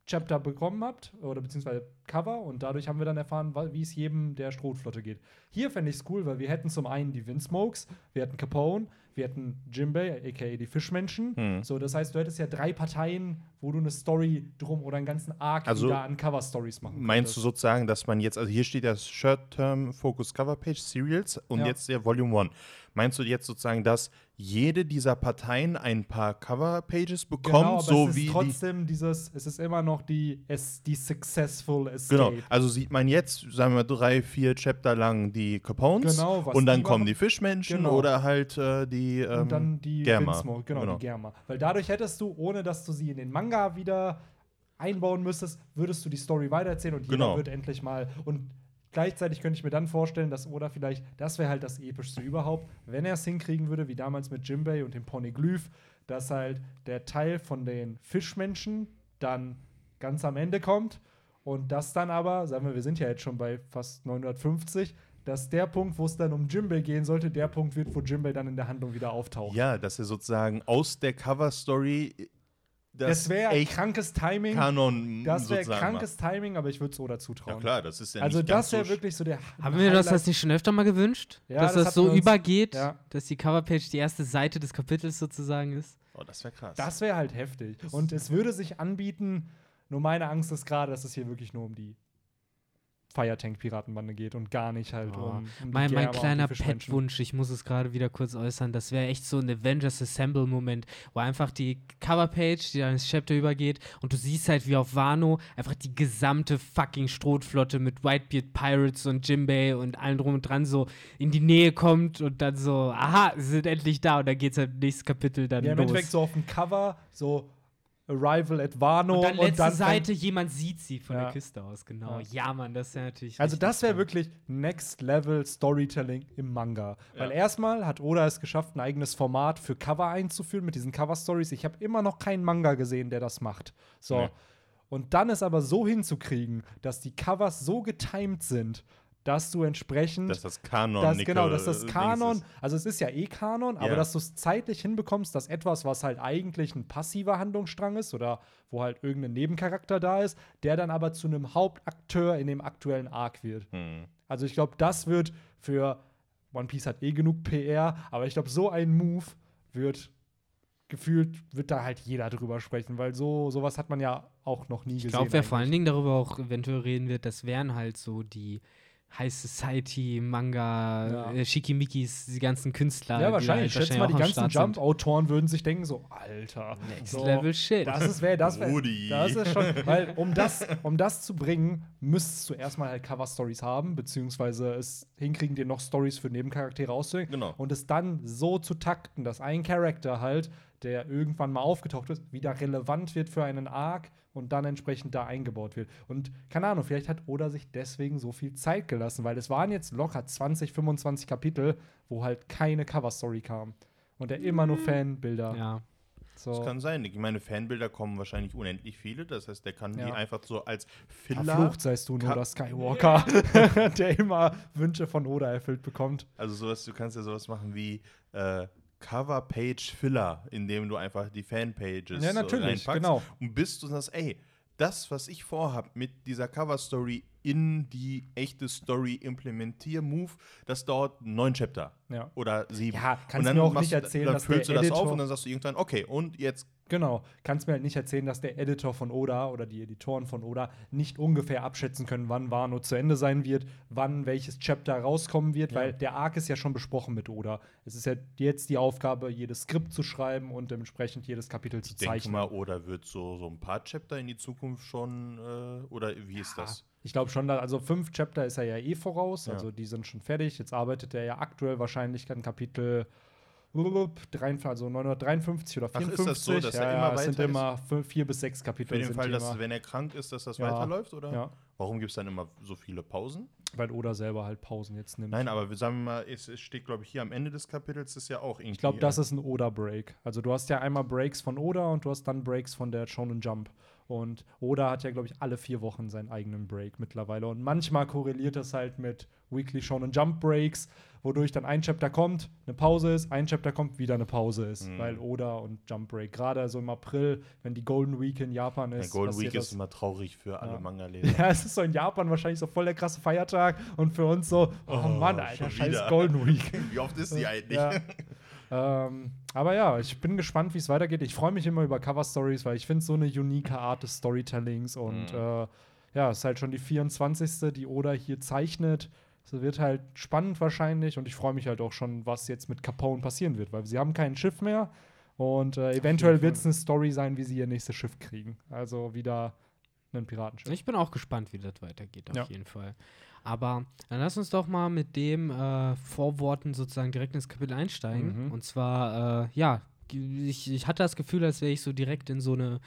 Chapter bekommen habt, oder beziehungsweise Cover, und dadurch haben wir dann erfahren, wie es jedem der Strohflotte geht. Hier fände ich es cool, weil wir hätten zum einen die Windsmokes, wir hätten Capone, wir hätten Jimbei, aka die Fischmenschen.
Hm.
So, das heißt, du hättest ja drei Parteien, wo du eine Story drum oder einen ganzen Arc
Also,
wieder an Cover-Stories machen
Meinst du sozusagen, dass man jetzt, also hier steht ja Short-Term Focus Cover Page Serials und
Ja.
jetzt der Volume 1. Meinst du jetzt sozusagen, dass jede dieser Parteien ein paar Cover Pages bekommt,
Genau, aber
so
es ist
wie die
trotzdem dieses, es ist immer noch die, es, die Successful Escape.
Genau, also sieht man jetzt, sagen wir, drei, vier Chapter lang die Capones
Genau, was
und dann
die
kommen die Fischmenschen
Genau.
oder halt äh, die ähm,
und dann die
Germa.
Genau,
Genau.
die Germa. Weil dadurch hättest du, ohne dass du sie in den Manga wieder einbauen müsstest, würdest du die Story weitererzählen und jeder
Genau.
wird endlich mal und gleichzeitig könnte ich mir dann vorstellen, dass Oda vielleicht, das wäre halt das epischste überhaupt, wenn er es hinkriegen würde, wie damals mit Jimbei und dem Poneglyph, dass halt der Teil von den Fischmenschen dann ganz am Ende kommt und das dann aber, sagen wir, wir sind ja jetzt schon bei fast 950, dass der Punkt, wo es dann um Jimbei gehen sollte, der Punkt wird, wo Jimbei dann in der Handlung wieder auftaucht.
Ja, dass er sozusagen aus der Cover-Story
das wäre
echt
krankes Timing.
Kanon
Das wäre krankes Timing, aber ich würde es Oda
macht.
zutrauen.
Ja klar, das ist ja
also
nicht
das wäre
so
wirklich so der
Haben wir das
Highlight-
nicht schon öfter mal gewünscht?
Ja,
dass
das
das, so übergeht,
ja.
dass die Coverpage die erste Seite des Kapitels sozusagen ist?
Oh, das wäre krass.
Das wäre halt heftig. Und es würde sich anbieten, nur meine Angst ist gerade, dass es hier wirklich nur um die Firetank-Piratenbande geht und gar nicht halt
Oh.
um, um
Mein, mein kleiner. Pet-Wunsch, ich muss es gerade wieder kurz äußern, das wäre echt so ein Avengers Assemble-Moment, wo einfach die Coverpage, die dann ins Chapter übergeht und du siehst halt wie auf Wano einfach die gesamte fucking Strohflotte mit Whitebeard Pirates und Jimbei und allem drum und dran so in die Nähe kommt und dann so, aha, sie sind endlich da und dann geht's halt nächstes Kapitel dann
Ja, im
los.
Endeffekt so auf dem Cover, so Arrival at Wano
und dann letzte
fängt-
Seite, jemand sieht sie von
Ja.
der Küste aus, genau.
Ja.
Ja, Mann, das wäre natürlich
Also das wäre wirklich Next Level Storytelling im Manga. Weil
Ja.
erstmal hat Oda es geschafft, ein eigenes Format für Cover einzuführen mit diesen Cover Stories. Ich habe immer noch keinen Manga gesehen, der das macht. So.
Nee.
Und dann es aber so hinzukriegen, dass die Covers so getimed sind, dass du entsprechend
dass das Kanon
das,
Nickel-
genau, dass das Kanon,
ist.
also es ist ja eh Kanon, aber
Ja.
dass du es zeitlich hinbekommst, dass etwas, was halt eigentlich ein passiver Handlungsstrang ist oder wo halt irgendein Nebencharakter da ist, der dann aber zu einem Hauptakteur in dem aktuellen Arc wird.
Hm.
Also ich glaube, das wird für One Piece hat eh genug PR, aber ich glaube, so ein Move wird gefühlt wird da halt jeder drüber sprechen, weil so sowas hat man ja auch noch nie gesehen.
Ich glaube, wer vor allen. Dingen darüber auch eventuell reden wird, das wären halt so die High Society, Manga,
Ja.
äh, Schickimickis, die ganzen Künstler.
ja,
die
wahrscheinlich. Ich schätze mal, die ganzen. Jump-Autoren würden sich denken so, Alter,
Next
so,
Level Shit.
Das ist wär, das wär,
Rudi.
das ist schon, weil um das, um das zu bringen, müsstest du erstmal halt Cover-Stories haben, beziehungsweise es hinkriegen, dir noch Stories für Nebencharaktere auszudenken
Genau.
und es dann so zu takten, dass ein Charakter halt der irgendwann mal aufgetaucht ist, wieder relevant wird für einen Arc und dann entsprechend da eingebaut wird. Und keine Ahnung, vielleicht hat Oda sich deswegen so viel Zeit gelassen, weil es waren jetzt locker 20, 25 Kapitel, wo halt keine Cover-Story kam. Und er immer nur Fanbilder.
Ja.
Das
So.
kann sein. Ich meine, Fanbilder kommen wahrscheinlich unendlich viele. Das heißt, der kann die
Ja.
einfach so als Filler.
Verflucht seist du,
Ka-
Oda Skywalker, der immer Wünsche von Oda erfüllt bekommt.
Also sowas, du kannst ja sowas machen wie äh, Cover-Page-Filler, indem du einfach die Fanpages
Ja, natürlich,
reinpackst
genau.
und bist und sagst, ey, das, was ich vorhab mit dieser Cover-Story in die echte Story implementier-Move, das dauert neun Chapter.
Ja.
Oder sieben.
Ja, kannst
und dann
mir auch nicht
du-
erzählen,
dann
dass der
füllst du das auf
Editor-
und dann sagst du irgendwann, okay, und jetzt
Genau. Kannst mir halt nicht erzählen, dass der Editor von Oda oder die Editoren von Oda nicht ungefähr abschätzen können, wann Wano zu Ende sein wird, wann welches Chapter rauskommen wird, weil der Arc ist ja schon besprochen mit Oda. Es ist ja jetzt die Aufgabe, jedes Skript zu schreiben und dementsprechend jedes Kapitel zu
Ich denke
zeichnen.
mal, oder wird so, so ein paar Chapter in die Zukunft schon, äh, oder wie ist das?
Ich glaube schon, also fünf Chapter ist er ja eh voraus,
Ja.
also die sind schon fertig. Jetzt arbeitet er ja aktuell wahrscheinlich an Kapitel 53, also 953 oder
Ach, ist
54.
das so, dass er
ja,
immer
ja, sind
ist?
immer fünf, vier bis sechs Kapitel.
Für den Fall, dass, wenn er krank ist, dass das
Ja.
weiterläuft, oder?
Ja.
Warum gibt es dann immer so viele Pausen?
weil Oda selber halt Pausen jetzt nimmt.
Nein, aber wir sagen mal, es, es steht, glaube ich, hier am Ende des Kapitels ist ja auch irgendwie.
Ich glaube, das ist ein Oda-Break. Also du hast ja einmal Breaks von Oda und du hast dann Breaks von der Shonen Jump. Und Oda hat ja, glaube ich, alle vier Wochen seinen eigenen Break mittlerweile. Und manchmal korreliert das halt mit Weekly Shonen Jump Breaks, wodurch dann ein Chapter kommt, eine Pause ist, ein Chapter kommt, wieder eine Pause ist.
Mhm.
Weil Oda und Jump Break, gerade so im April, wenn die Golden Week in Japan ist.
Golden
passiert
Week
das.
ist immer traurig für alle
Ja.
Manga-Leser.
Ja, es ist so in Japan wahrscheinlich so voll der krasse Feiertag und für uns so, oh,
Oh,
Mann, Alter, scheiß
wieder.
Golden Week.
Wie oft ist die eigentlich?
Ja. ähm, aber ja, ich bin gespannt, wie es weitergeht. Ich freue mich immer über Cover-Stories, weil ich finde so eine unique Art des Storytellings und
Mhm.
äh, ja, es ist halt schon die 24. die Oda hier zeichnet. Es wird halt spannend wahrscheinlich und ich freue mich halt auch schon, was jetzt mit Capone passieren wird, weil sie haben kein Schiff mehr und äh, eventuell wird es eine Story sein, wie sie ihr nächstes Schiff kriegen. Also wieder ein Piratenschiff.
Ich bin auch gespannt, wie das weitergeht, auf
Ja.
jeden Fall. Aber dann lass uns doch mal mit dem äh, Vorworten sozusagen direkt ins Kapitel einsteigen.
Mhm.
Und zwar, äh, ja, ich, ich hatte das Gefühl, als wäre ich so direkt in so eine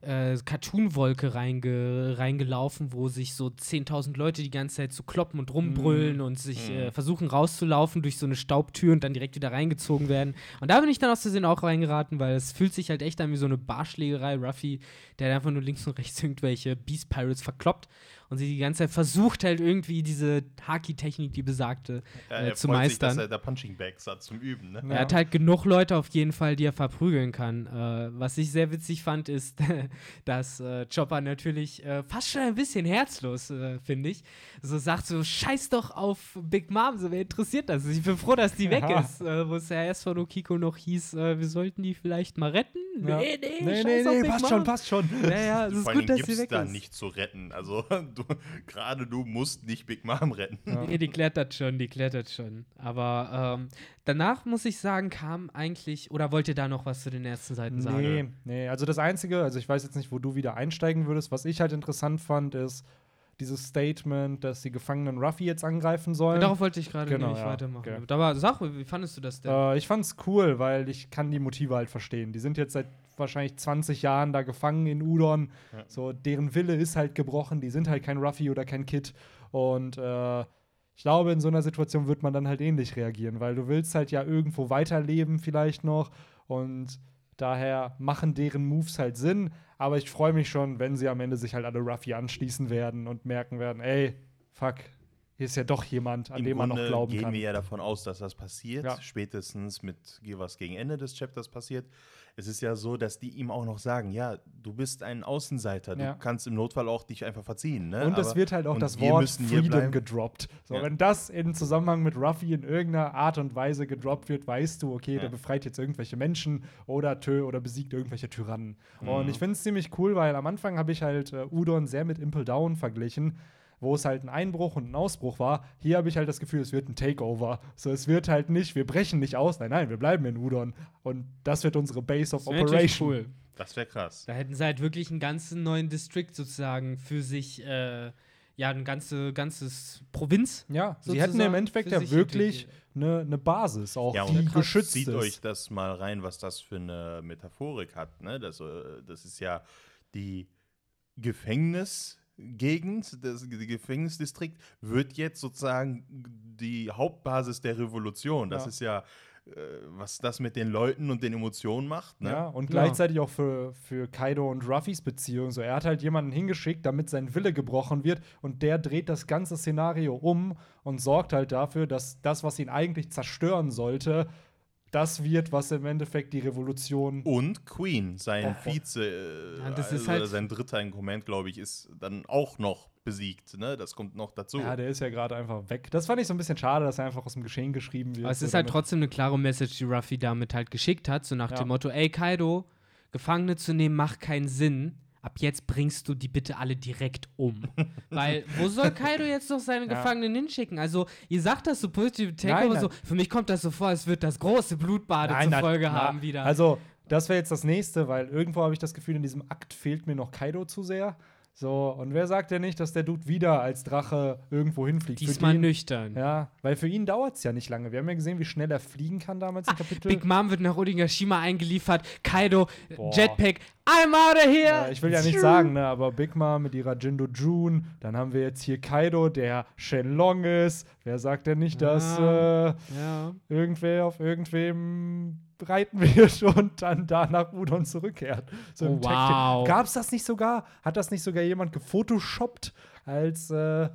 äh, Cartoon-Wolke reinge reingelaufen, wo sich so 10.000 Leute die ganze Zeit so kloppen und rumbrüllen
Mhm.
und sich
Mhm.
äh, versuchen rauszulaufen durch so eine Staubtür und dann direkt wieder reingezogen werden. Und da bin ich dann aus Versehen auch reingeraten, weil es fühlt sich halt echt an wie so eine Barschlägerei. Ruffy, der einfach nur links und rechts irgendwelche Beast Pirates verkloppt und sie die ganze Zeit versucht halt irgendwie diese Haki-Technik, die besagte,
Ja,
äh,
er
zu
freut sich, dass
meistern.
er da Punching Bags hat zum Üben, ne?
Ja.
Er hat halt genug Leute auf jeden Fall, die er verprügeln kann. Äh, was ich sehr witzig fand, ist, dass äh, Chopper natürlich äh, fast schon ein bisschen herzlos, äh, finde ich, so sagt so, scheiß doch auf Big Mom, so wer interessiert das? Ich bin froh, dass die weg
Ja.
ist. Äh, Wo es ja erst von Okiko noch hieß, äh, wir sollten die vielleicht mal retten.
Ja.
Nee, nee,
nee, nee, nee, passt
Mom.
schon, passt schon.
Ja, ja, es ist
Vor
gut,
allem
dass sie weg
da
ist.
nicht zu retten. Also du, gerade du musst nicht Big Mom retten.
Ja.
Nee, die klettert schon, die klettert schon. Aber ähm, danach muss ich sagen, kam eigentlich, oder wollt ihr da noch was zu den ersten Seiten sagen?
Nee, nee, also das Einzige, also ich weiß jetzt nicht, wo du wieder einsteigen würdest. Was ich halt interessant fand, ist dieses Statement, dass die Gefangenen Ruffy jetzt angreifen sollen.
Darauf wollte ich gerade
Genau,
nämlich
ja,
weitermachen.
okay.
Aber sag, wie fandest du das denn?
Äh, ich fand's cool, weil ich kann die Motive halt verstehen. Die sind jetzt seit wahrscheinlich 20 Jahren da gefangen in Udon.
Ja.
So, deren Wille ist halt gebrochen. Die sind halt kein Ruffy oder kein Kid. Und äh, ich glaube, in so einer Situation wird man dann halt ähnlich reagieren, weil du willst halt ja irgendwo weiterleben vielleicht noch. Und daher machen deren Moves halt Sinn. Aber ich freue mich schon, wenn sie am Ende sich halt alle Ruffy anschließen werden und merken werden, ey, fuck, hier ist ja doch jemand, an
Im
dem man noch
Grunde
glauben
gehen
kann.
wir ja davon aus, dass das passiert.
Ja.
Spätestens mit was gegen Ende des Chapters passiert. Es ist ja so, dass die ihm auch noch sagen, ja, du bist ein Außenseiter,
Ja.
du kannst im Notfall auch dich einfach verziehen. Ne?
Und es
Aber-
wird halt auch
und
das Wort Freedom gedroppt. So,
Ja.
wenn das in Zusammenhang mit Ruffy in irgendeiner Art und Weise gedroppt wird, weißt du, okay,
Ja.
der befreit jetzt irgendwelche Menschen oder tö oder besiegt irgendwelche Tyrannen. Und
Mhm.
ich finde es ziemlich cool, weil am Anfang habe ich halt äh, Udon sehr mit Impel Down verglichen. Wo es halt ein Einbruch und ein Ausbruch war. Hier habe ich halt das Gefühl, es wird ein Takeover. So, es wird halt nicht, wir brechen nicht aus. Nein, nein, wir bleiben in Udon. Und das wird unsere Base of
Das
Operation.
cool.
Das wäre krass.
Da hätten sie halt wirklich einen ganzen neuen District sozusagen für sich, äh, ja, ein ganze, ganzes Provinz.
Ja, sie hätten im Endeffekt ja wirklich eine ne Basis, auch
Ja,
die
und
geschützt
Zieht
ist.
euch das mal rein, was das für eine Metaphorik hat. Ne? Das, äh, das ist ja die Gefängnisgegend, das die Gefängnisdistrikt wird jetzt sozusagen die Hauptbasis der Revolution. Das
Ja.
ist ja, äh, was das mit den Leuten und den Emotionen macht. Ne?
Ja, und
Ja.
gleichzeitig auch für, für Kaido und Ruffys Beziehung. So, er hat halt jemanden hingeschickt, damit sein Wille gebrochen wird und der dreht das ganze Szenario um und sorgt halt dafür, dass das, was ihn eigentlich zerstören sollte, das wird, was im Endeffekt die Revolution.
Und Queen, sein
Oh.
Vize, äh,
Ja, das
also
ist halt-
sein dritter in Command, glaube ich, ist dann auch noch besiegt. Ne? Das kommt noch dazu.
Ja, der ist ja gerade einfach weg. Das fand ich so ein bisschen schade, dass er einfach aus dem Geschehen geschrieben wird.
Aber es ist halt trotzdem eine klare Message, die Ruffy damit halt geschickt hat, so nach
Ja.
dem Motto, ey Kaido, Gefangene zu nehmen macht keinen Sinn. Ab jetzt bringst du die bitte alle direkt um. Weil, wo soll Kaido jetzt noch seine
Ja.
Gefangenen hinschicken? Also, ihr sagt das so positiv
Nein,
Takeover
nein.
so, für mich kommt das so vor, als wird das große Blutbade zur
na-
Folge
na,
haben wieder.
Also, das wäre jetzt das nächste, weil irgendwo habe ich das Gefühl, in diesem Akt fehlt mir noch Kaido zu sehr. So, und wer sagt denn nicht, dass der Dude wieder als Drache irgendwo hinfliegt?
Diesmal
den-
nüchtern.
Ja, weil für ihn dauert es ja nicht lange. Wir haben ja gesehen, wie schnell er fliegen kann damals im Kapitel.
Big Mom wird nach Onigashima eingeliefert. Kaido,
Boah.
Jetpack, I'm out of here!
ja, ich will ja nicht sagen, ne, aber Big Mom mit ihrer Jindo June, dann haben wir jetzt hier Kaido, der Shenlong ist. Wer sagt denn nicht, dass
Ja.
äh,
Ja.
irgendwer auf irgendwem reiten wird und dann da nach Udon zurückkehrt? So
Oh, wow.
Gab's das nicht sogar? Hat das nicht sogar jemand gefotoshoppt, als äh,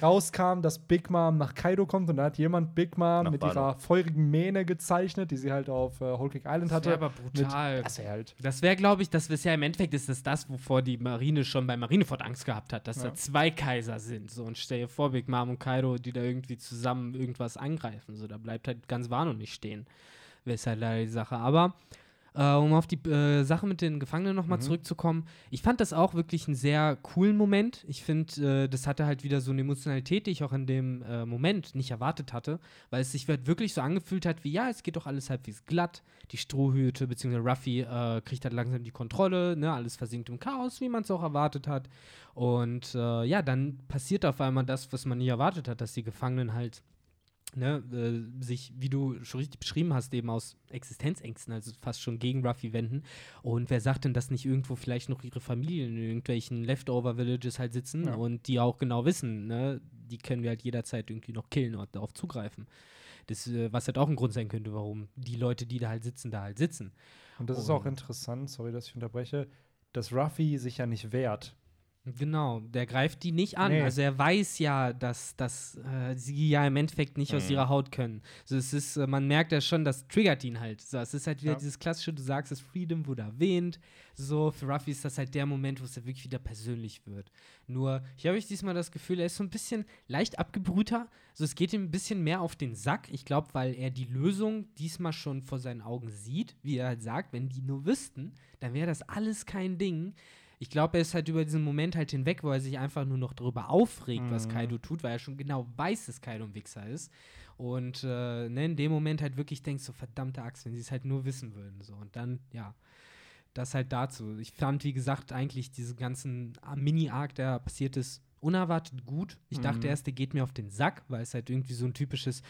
rauskam, dass Big Mom nach Kaido kommt und da hat jemand Big Mom
Nach
mit
Wano.
ihrer feurigen Mähne gezeichnet, die sie halt auf äh, Whole Cake Island
Das
hatte.
wär aber brutal.
Mit, das wär halt.
Das wäre, glaube ich, das ist ja im Endeffekt ist das das, wovor die Marine schon bei Marineford Angst gehabt hat, dass
Ja.
da zwei Kaiser sind. So und stell dir vor, Big Mom und Kaido, die da irgendwie zusammen irgendwas angreifen. So, da bleibt halt ganz Wano nicht stehen. Ist halt leider die Sache. Aber äh, um auf die äh, Sache mit den Gefangenen nochmal
Mhm.
zurückzukommen, ich fand das auch wirklich einen sehr coolen Moment. Ich finde, äh, das hatte halt wieder so eine Emotionalität, die ich auch in dem äh, Moment nicht erwartet hatte, weil es sich halt wirklich so angefühlt hat, wie ja, es geht doch alles halbwegs glatt. Die Strohhüte bzw. Ruffy äh, kriegt halt langsam die Kontrolle, ne? alles versinkt im Chaos, wie man es auch erwartet hat. Und äh, ja, dann passiert auf einmal das, was man nie erwartet hat, dass die Gefangenen halt ne, äh, sich, wie du schon richtig beschrieben hast, eben aus Existenzängsten, also fast schon gegen Ruffy wenden. Und wer sagt denn, dass nicht irgendwo vielleicht noch ihre Familien in irgendwelchen Leftover-Villages halt sitzen
Ja.
und die auch genau wissen, ne, die können wir halt jederzeit irgendwie noch killen und darauf zugreifen. Das, äh, was halt auch ein Grund sein könnte, warum die Leute, die da halt sitzen, da halt sitzen.
Und das ist auch
Und-
interessant, sorry, dass ich unterbreche, dass Ruffy sich ja nicht wehrt.
Genau, der greift die nicht an.
Nee.
Also er weiß ja, dass, dass äh, sie ja im Endeffekt nicht aus
Mhm.
ihrer Haut können. Also es ist, äh, man merkt ja schon, das triggert ihn halt. So, es ist halt wieder
Ja.
dieses klassische, du sagst, das Freedom wurde erwähnt. So, für Ruffy ist das halt der Moment, wo es ja wirklich wieder persönlich wird. Nur, hier habe ich diesmal das Gefühl, er ist so ein bisschen leicht abgebrühter. Also es geht ihm ein bisschen mehr auf den Sack. Ich glaube, weil er die Lösung diesmal schon vor seinen Augen sieht, wie er halt sagt, wenn die nur wüssten, dann wäre das alles kein Ding. Ich glaube, er ist halt über diesen Moment halt hinweg, wo er sich einfach nur noch darüber aufregt, was
Mhm.
Kaido tut, weil er schon genau weiß, dass Kaido ein Wichser ist. Und äh, ne, in dem Moment halt wirklich denkst, so verdammte Axt, wenn sie es halt nur wissen würden. So. Und dann, ja, das halt dazu. Ich fand, wie gesagt, eigentlich diesen ganzen äh, Mini-Arc, der passiert ist, unerwartet gut. Ich dachte
Mhm.
erst, der geht mir auf den Sack, weil es halt irgendwie so ein typisches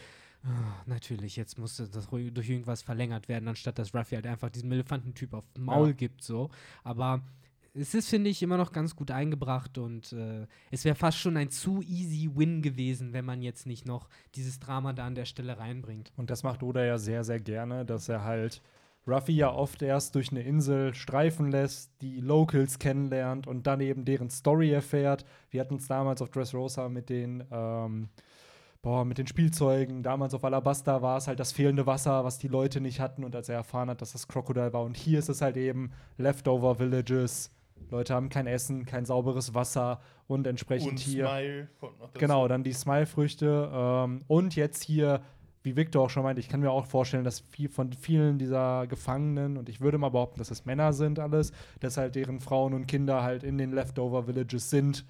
Ah, natürlich, jetzt muss das durch irgendwas verlängert werden, anstatt dass Ruffy halt einfach diesem Elefantentyp auf Maul
Ja.
gibt, so. Aber es ist, finde ich, immer noch ganz gut eingebracht und äh, es wäre fast schon ein zu easy Win gewesen, wenn man jetzt nicht noch dieses Drama da an der Stelle reinbringt.
Und das macht Oda ja sehr, sehr gerne, dass er halt Ruffy ja oft erst durch eine Insel streifen lässt, die Locals kennenlernt und dann eben deren Story erfährt. Wir hatten es damals auf Dressrosa mit den, ähm, boah, mit den Spielzeugen. Damals auf Alabasta war es halt das fehlende Wasser, was die Leute nicht hatten. Und als er erfahren hat, dass das Crocodile war. Und hier ist es halt eben Leftover Villages. Leute haben kein Essen, kein sauberes Wasser und entsprechend
Und
hier.
Smile.
Genau, dann die Smile-Früchte. Ähm, und jetzt hier, wie Victor auch schon meinte, ich kann mir auch vorstellen, dass viel von vielen dieser Gefangenen, und ich würde mal behaupten, dass es Männer sind alles, dass halt deren Frauen und Kinder halt in den Leftover-Villages sind,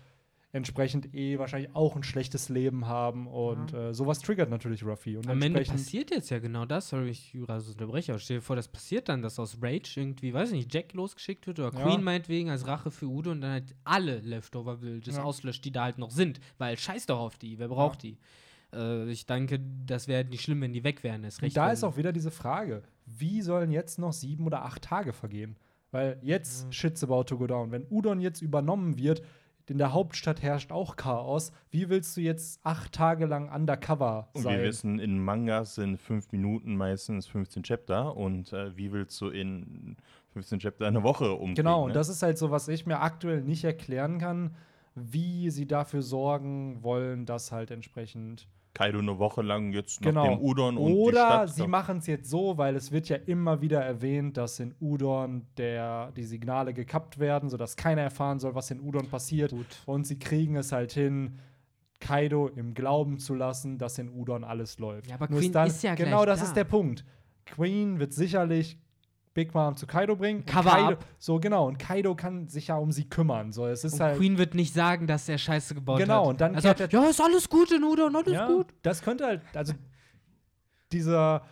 entsprechend eh wahrscheinlich auch ein schlechtes Leben haben und äh, sowas triggert natürlich Ruffy. Und
Am Ende
entsprechend
passiert jetzt ja genau das, sorry, ich also unterbreche, aber stell dir vor, das passiert dann, dass aus Rage irgendwie, weiß ich nicht, Jack losgeschickt wird oder
Ja.
Queen meinetwegen als Rache für Udo und dann halt alle Leftover Villages
Ja.
auslöscht, die da halt noch sind, weil scheiß doch auf die, wer braucht die? Äh, ich denke, das wäre nicht schlimm, wenn die weg wären. Ist
Und
recht,
da
wenn-
ist auch wieder diese Frage, wie sollen jetzt noch sieben oder acht Tage vergehen? Weil jetzt shit's about to go down. Wenn Udon jetzt übernommen wird, in der Hauptstadt herrscht auch Chaos. Wie willst du jetzt acht Tage lang undercover
Und
sein?
wir wissen, in Mangas sind fünf Minuten meistens 15 Chapter. Und äh, wie willst du in 15 Chapter eine Woche umgehen?
genau, und
ne?
das ist halt so, was ich mir aktuell nicht erklären kann, wie sie dafür sorgen wollen, dass halt entsprechend
Kaido eine Woche lang jetzt nach
Genau.
dem Udon und die
Oder
Stadt
sie machen es jetzt so, weil es wird ja immer wieder erwähnt, dass in Udon der, die Signale gekappt werden, sodass keiner erfahren soll, was in Udon passiert.
Gut.
Und sie kriegen es halt hin, Kaido im Glauben zu lassen, dass in Udon alles läuft.
Ja, aber
Nur
Queen
dann,
ist ja
Genau
gleich
das
da.
ist der Punkt. Queen wird sicherlich Big Mom zu Kaido bringen.
Cover
Kaido,
up.
So, genau. Und Kaido kann sich ja um sie kümmern. So, es ist
Und
halt.
Queen wird nicht sagen, dass er Scheiße gebaut
Genau,
hat.
und dann
also,
er-
ja, ist alles gut in Udon, alles
Ja,
gut.
Das könnte halt, also dieser,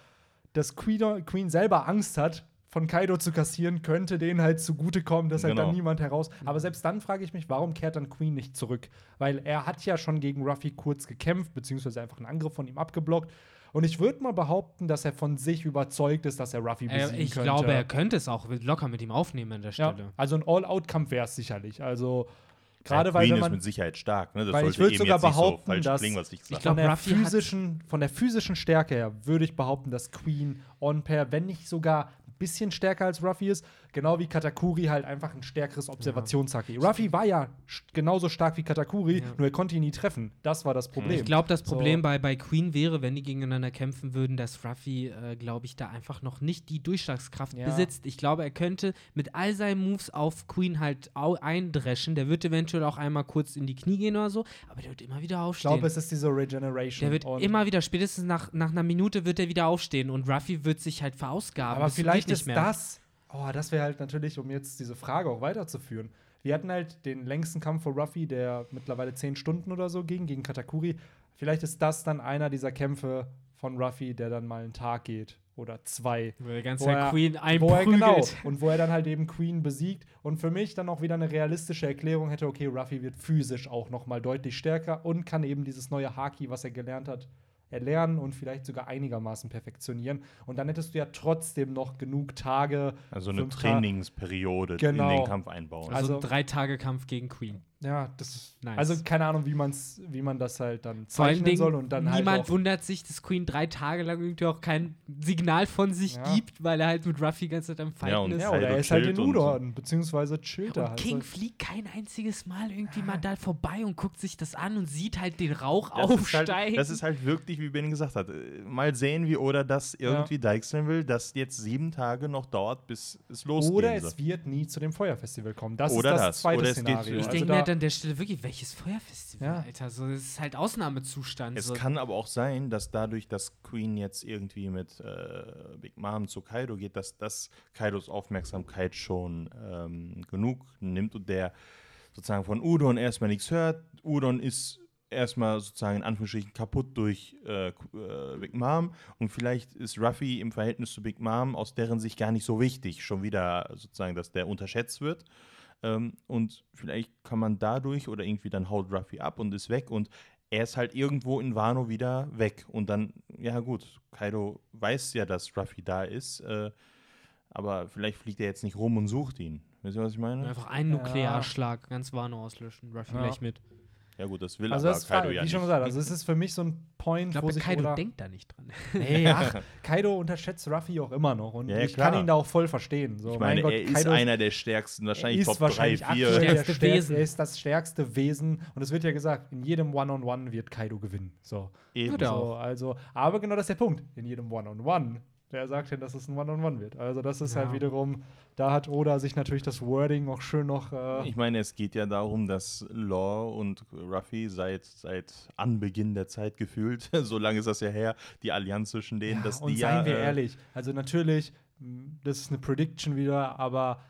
dass Queen, Queen selber Angst hat, von Kaido zu kassieren, könnte denen halt zugutekommen, dass halt
Genau.
dann niemand heraus. Aber selbst dann frage ich mich, warum kehrt dann Queen nicht zurück? Weil er hat ja schon gegen Ruffy kurz gekämpft, beziehungsweise einfach einen Angriff von ihm abgeblockt. Und ich würde mal behaupten, dass er von sich überzeugt ist, dass er Ruffy besiegen
Äh, ich
könnte.
glaube, er könnte es auch locker mit ihm aufnehmen an der
ja,
Stelle.
also ein All-Out-Kampf wäre es sicherlich. Also
Ja,
gerade weil
Queen
wenn
ist
man
mit Sicherheit stark. Ne? Das
Weil ich
sollte
würd
eben
sogar
so
behaupten,
falsch
dass-
klingen, was ich
Ich glaub,
von physischen, von der physischen Stärke her würde ich behaupten, dass Queen on pair, wenn nicht sogar ein bisschen stärker als Ruffy ist, genau wie Katakuri halt einfach ein stärkeres Observationshaki. Ruffy war ja genauso stark wie Katakuri,
Ja.
nur er konnte ihn nie treffen. Das war das Problem.
Ich glaube, das
So.
Problem bei, bei Queen wäre, wenn die gegeneinander kämpfen würden, dass Ruffy, äh, glaube ich, da einfach noch nicht die Durchschlagskraft
Ja.
besitzt. Ich glaube, er könnte mit all seinen Moves auf Queen halt au eindreschen. Der wird eventuell auch einmal kurz in die Knie gehen oder so, aber der wird immer wieder
ich
aufstehen.
glaube, es ist diese Regeneration.
der wird
Und-
immer wieder, spätestens nach, nach einer Minute wird er wieder aufstehen und Ruffy wird sich halt verausgaben.
Aber vielleicht ist
mehr.
das, oh, das wäre halt natürlich, um jetzt diese Frage auch weiterzuführen. Wir hatten halt den längsten Kampf von Ruffy, der mittlerweile zehn Stunden oder so ging, gegen Katakuri. Vielleicht ist das dann einer dieser Kämpfe von Ruffy, der dann mal einen Tag geht oder zwei.
Wo er die ganze
Wo er-
Queen
Wo
einprügelt.
genau, und wo er dann halt eben Queen besiegt und für mich dann auch wieder eine realistische Erklärung hätte, okay, Ruffy wird physisch auch noch mal deutlich stärker und kann eben dieses neue Haki, was er gelernt hat, erlernen und vielleicht sogar einigermaßen perfektionieren. Und dann hättest du ja trotzdem noch genug Tage.
Also eine Trainingsperiode
Genau.
in den Kampf einbauen.
Also,
Also-
ein Drei-Tage-Kampf gegen Queen.
Ja, das
Nice.
Also keine Ahnung, wie, man's, wie man das halt dann zeichnen
Dingen,
soll und dann
niemand
halt auch,
wundert sich, dass Queen drei Tage lang irgendwie auch kein Signal von sich
Ja.
gibt, weil er halt mit Ruffy die ganze Zeit am Fighten
Ja, und
ist.
Ja, oder er ist halt in Udon, beziehungsweise chillt er
Und
halt.
King
so.
fliegt kein einziges Mal irgendwie mal da vorbei und guckt sich das an und sieht halt den Rauch
Das ist,
aufsteigen.
halt, das ist halt wirklich, wie Ben gesagt hat, äh, mal sehen, wie Oda das irgendwie deichseln will, dass jetzt sieben Tage noch dauert, bis es losgeht.
Oder es wird nie zu dem Feuerfestival kommen. Das
Oder
ist das,
das.
zweite
Oder es geht-
Szenario.
ich
Also
denke
da-
halt an der Stelle wirklich, welches Feuerfestival,
Ja.
Alter. So, das ist halt Ausnahmezustand.
Es
so.
kann aber auch sein, dass dadurch, dass Queen jetzt irgendwie mit äh, Big Mom zu Kaido geht, dass das Kaidos Aufmerksamkeit schon ähm, genug nimmt und der sozusagen von Udon erstmal nichts hört. Udon ist erstmal sozusagen in Anführungsstrichen kaputt durch äh, äh, Big Mom und vielleicht ist Ruffy im Verhältnis zu Big Mom aus deren Sicht gar nicht so wichtig. Schon wieder sozusagen, dass der unterschätzt wird. Ähm, und vielleicht kann man dadurch oder irgendwie dann haut Ruffy ab und ist weg und er ist halt irgendwo in Wano wieder weg. Und dann, ja gut, Kaido weiß ja, dass Ruffy da ist, äh, aber vielleicht fliegt er jetzt nicht rum und sucht ihn. Wisst ihr, was ich meine?
Einfach einen
Ja.
Nuklearschlag, ganz Wano auslöschen. Ruffy
Ja.
gleich mit.
Ja gut, das will
Also
aber
das
Kaido
wie
ja nicht.
schon gesagt, also es ist für mich so ein Point,
Ich
wo
glaube,
sich
Kaido
Oda
denkt da nicht dran.
Nee, ach, Kaido unterschätzt Ruffy auch immer noch und
Ja, ja,
ich
klar.
kann ihn da auch voll verstehen. So,
ich
mein
meine,
Gott,
er ist
Kaido
einer der stärksten, wahrscheinlich
ist
Top 3,
wahrscheinlich
4.
aktuell der
Stärkste
stärkste,
Wesen.
er ist das stärkste Wesen und es wird ja gesagt, in jedem One-on-One wird Kaido gewinnen. So.
Eben.
So also, aber genau das ist der Punkt. In jedem One-on-One, der sagt ja, dass es ein One-on-One wird. Also das ist
Ja.
halt wiederum, da hat Oda sich natürlich das Wording auch schön noch äh,
Ich meine, es geht ja darum, dass Law und Ruffy seit, seit Anbeginn der Zeit gefühlt, so lange ist das ja her, die Allianz zwischen denen,
Ja,
dass
und
die
seien
ja.
wir
äh,
ehrlich, also natürlich, das ist eine Prediction wieder, aber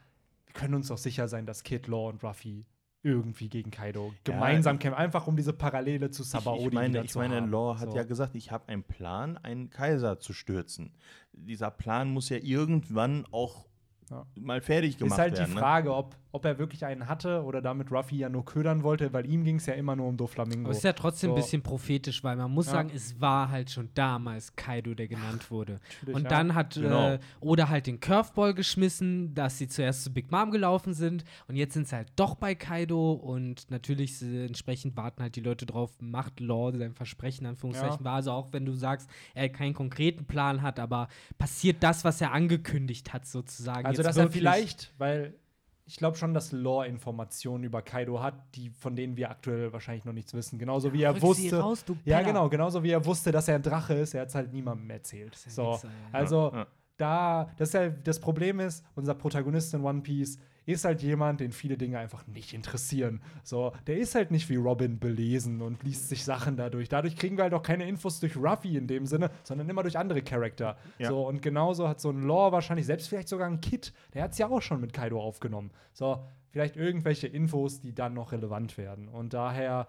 wir können uns auch sicher sein, dass Kid Law und Ruffy irgendwie gegen Kaido gemeinsam kämpfen, einfach um diese Parallele zu Sabaody
Ich, ich meine, ich meine. Law hat
So.
ja gesagt, ich habe einen Plan, einen Kaiser zu stürzen. Dieser Plan muss ja irgendwann auch
Ja.
mal fertig gemacht
Ist halt
werden.
die
ne?
Frage, ob, ob er wirklich einen hatte oder damit Ruffy ja nur ködern wollte, weil ihm ging es ja immer nur um Doflamingo.
Aber es ist ja trotzdem
So.
ein bisschen prophetisch, weil man muss
Ja.
sagen, es war halt schon damals Kaido, der genannt wurde.
Natürlich,
Und
ja.
dann hat
Genau.
äh, Oda halt den Curveball geschmissen, dass sie zuerst zu Big Mom gelaufen sind und jetzt sind sie halt doch bei Kaido und natürlich äh, entsprechend warten halt die Leute drauf, macht Law sein Versprechen, in Anführungszeichen,
Ja.
war. Also auch wenn du sagst, er keinen konkreten Plan hat, aber passiert das, was er angekündigt hat, sozusagen.
Also,
jetzt
dass er vielleicht, weil ich glaube schon, dass Lore Informationen über Kaido hat, die, von denen wir aktuell wahrscheinlich noch nichts wissen. Genauso wie er
Rück
wusste.
raus,
ja, genau, genauso wie er wusste, dass er ein Drache ist, er hat es halt niemandem erzählt.
ein
So.
Wichser, ja.
Also,
Ja, ja.
Da, das, ist ja, das Problem ist, unser Protagonist in One Piece ist halt jemand, den viele Dinge einfach nicht interessieren. So, der ist halt nicht wie Robin belesen und liest sich Sachen dadurch. Dadurch kriegen wir halt auch keine Infos durch Ruffy in dem Sinne, sondern immer durch andere Charakter.
Ja.
So, und genauso hat so ein Lore wahrscheinlich, selbst vielleicht sogar ein Kid, der hat es ja auch schon mit Kaido aufgenommen. So, vielleicht irgendwelche Infos, die dann noch relevant werden. Und daher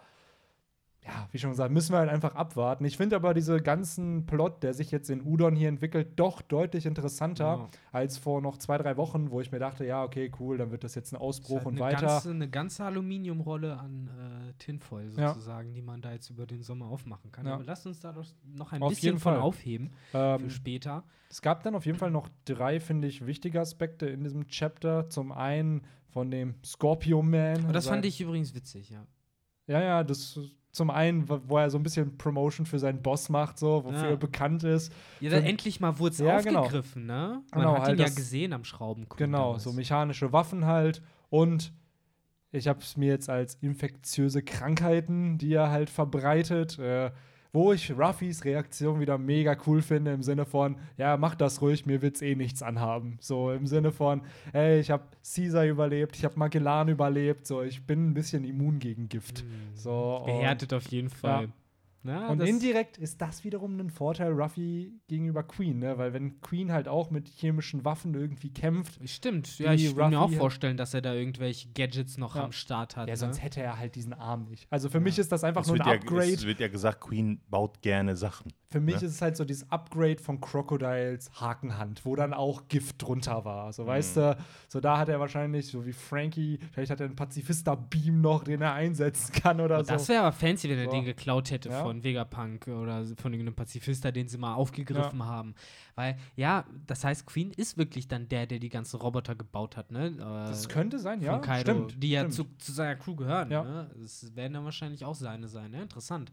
ja, wie schon gesagt, müssen wir halt einfach abwarten. Ich finde aber diese ganzen Plot, der sich jetzt in Udon hier entwickelt, doch deutlich interessanter
Ja.
als vor noch zwei, drei Wochen, wo ich mir dachte, ja, okay, cool, dann wird das jetzt ein Ausbruch
halt
und
eine
weiter.
Ganze, eine ganze Aluminiumrolle an äh, Tinfoil
Ja.
sozusagen, die man da jetzt über den Sommer aufmachen kann.
Ja.
Aber lasst uns da doch noch ein
Auf
bisschen von aufheben
Ähm,
für später.
es gab dann auf jeden Fall noch drei, finde ich, wichtige Aspekte in diesem Chapter. Zum einen von dem Scorpio Man.
Und das
sein-
fand ich übrigens witzig, ja.
Ja, ja, das zum einen, wo er so ein bisschen Promotion für seinen Boss macht, so, wofür
Ja.
er bekannt ist.
Ja, dann endlich mal wurde es
Ja, genau.
aufgegriffen, ne? Man
Genau,
hat
halt
ihn ja gesehen am Schraubenkuh.
Genau, so mechanische Waffen halt und ich habe es mir jetzt als infektiöse Krankheiten, die er halt verbreitet, äh, wo ich Ruffys Reaktion wieder mega cool finde, im Sinne von, ja, mach das ruhig, mir wird's eh nichts anhaben. So im Sinne von, ey, ich habe Caesar überlebt, ich habe Magellan überlebt, so ich bin ein bisschen immun gegen Gift. So, und-
Gehärtet auf jeden Fall. Ja,
und
das-
indirekt ist das wiederum ein Vorteil Ruffy gegenüber Queen, ne? Weil wenn Queen halt auch mit chemischen Waffen irgendwie kämpft,
Stimmt, ja, ich würde mir auch vorstellen, dass er da irgendwelche Gadgets noch
Ja.
am Start hat.
Ja,
ne?
sonst hätte er halt diesen Arm nicht. Also für mich ist das einfach
Es
nur ein
ja,
Upgrade.
es wird ja gesagt, Queen baut gerne Sachen.
Für mich
ne?
ist es halt so dieses Upgrade von Crocodiles Hakenhand, wo dann auch Gift drunter war. So, weißt
Mhm.
du, so da hat er wahrscheinlich, so wie Frankie, vielleicht hat er einen Pazifista-Beam noch, den er einsetzen kann oder so.
Das wäre aber fancy, wenn er
So.
den geklaut hätte
Ja.
von Vegapunk oder von irgendeinem Pazifista, den sie mal aufgegriffen haben. Weil, ja, das heißt, Queen ist wirklich dann der, der die ganzen Roboter gebaut hat, ne?
das
Äh,
könnte sein, ja.
Kaido,
stimmt.
die ja
stimmt.
zu, zu seiner Crew gehören.
Ja.
Ne? Das werden dann wahrscheinlich auch seine sein. Ne? Interessant.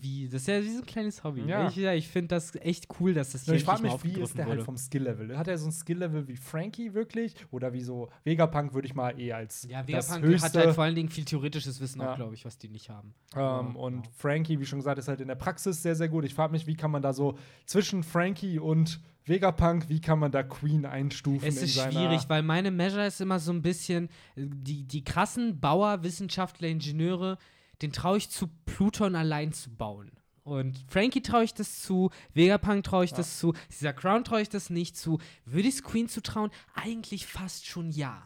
Wie, das ist ja wie so ein kleines Hobby.
Ja.
Ich, ja, ich finde das echt cool, dass das hier
ich frage mich, wie ist der halt
wurde.
vom Skill-Level? Hat er so ein Skill-Level wie Frankie wirklich? Oder wie so Vegapunk würde ich mal eh als
Ja,
das
Vegapunk
höchste
hat halt vor allen Dingen viel theoretisches Wissen
Ja.
auch, glaube ich, was die nicht haben.
Ähm, und
ja.
Frankie, wie schon gesagt, ist halt in der Praxis sehr, sehr gut. Ich frage mich, wie kann man da so zwischen Frankie und Vegapunk, wie kann man da Queen einstufen?
Es ist schwierig, weil meine Measure ist immer so ein bisschen, äh, die, die krassen Bauer, Wissenschaftler, Ingenieure, den traue ich zu, Pluton allein zu bauen. Und Frankie traue ich das zu, Vegapunk traue ich das zu, dieser Crown traue ich das nicht zu. Würde ich es Queen zutrauen? Eigentlich fast schon ja.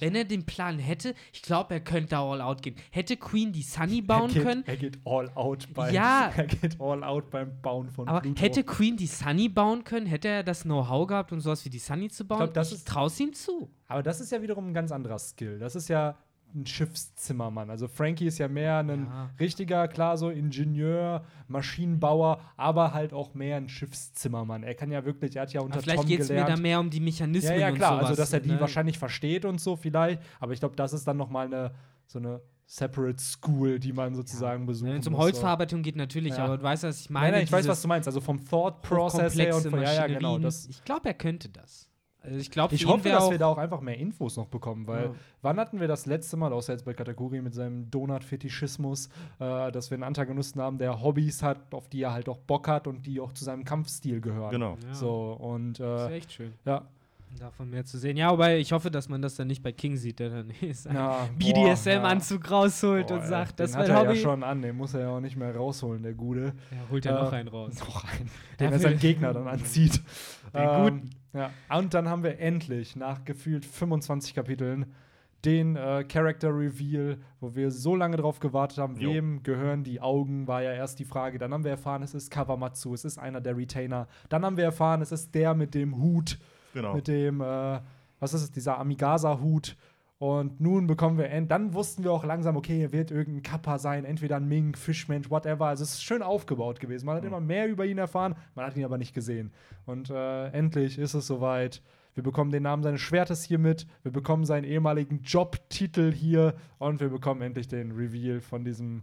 Wenn er den Plan hätte, ich glaube, er könnte da all out gehen. Hätte Queen die Sunny bauen
er geht,
können,
Er geht all out beim,
Ja.
er geht all out beim Bauen von
aber
Pluto.
hätte Queen die Sunny bauen können, hätte er das Know-how gehabt, um sowas wie die Sunny zu bauen?
glaub, das ist-
traue es ihm zu.
Aber das ist ja wiederum ein ganz anderer Skill. Das ist ja ein Schiffszimmermann. Also Frankie ist ja mehr ein
Ja.
richtiger, klar, so Ingenieur, Maschinenbauer, aber halt auch mehr ein Schiffszimmermann. Er kann ja wirklich, er hat ja unter
Aber vielleicht
Tom
geht es mir da mehr um die Mechanismen
Ja, ja, klar.
und sowas.
also, dass er die
ne?
wahrscheinlich versteht und so vielleicht. Aber ich glaube, das ist dann noch mal eine, so eine separate School, die man sozusagen besuchen
Wenn es um
muss, so.
Holzverarbeitung geht, natürlich,
Ja.
aber du weißt, was ich meine.
Nein, nein, ich weiß, was du meinst. Also vom Thought Process her und von, ja, ja, genau. Das,
ich glaube, er könnte das. Also ich glaube,
ich hoffe, dass wir da auch einfach mehr Infos noch bekommen, weil
Ja.
wann hatten wir das letzte Mal, außer jetzt bei Katakuri mit seinem Donut-Fetischismus, äh, dass wir einen Antagonisten haben, der Hobbys hat, auf die er halt auch Bock hat und die auch zu seinem Kampfstil gehören.
Genau.
Ja.
So, und
Das
äh,
wäre echt schön,
ja.
davon mehr zu sehen. Ja, aber ich hoffe, dass man das dann nicht bei King sieht, der dann seinen
ja
BDSM-Anzug rausholt
Boah,
und sagt, das
er
Hobby.
ja schon an, den muss er ja auch nicht mehr rausholen, der Gute.
Ja, holt er
Äh,
noch einen raus.
Noch einen,
Ja,
den er seinen Gegner dann anzieht.
Den
Ähm, ja. Und dann haben wir endlich, nach gefühlt 25 Kapiteln, den äh, Character Reveal, wo wir so lange drauf gewartet haben,
Jo.
wem gehören die Augen, war ja erst die Frage. Dann haben wir erfahren, es ist Kawamatsu, es ist einer der Retainer. Dann haben wir erfahren, es ist der mit dem Hut,
Genau.
mit dem, äh, was ist es, dieser Amigasa-Hut. Und nun bekommen wir, end dann wussten wir auch langsam, okay, er wird irgendein Kappa sein, entweder ein Ming, Fischmensch, whatever. Also es ist schön aufgebaut gewesen. Man hat immer mehr über ihn erfahren, man hat ihn aber nicht gesehen. Und äh, endlich ist es soweit. Wir bekommen den Namen seines Schwertes hier mit, wir bekommen seinen ehemaligen Jobtitel hier und wir bekommen endlich den Reveal von diesem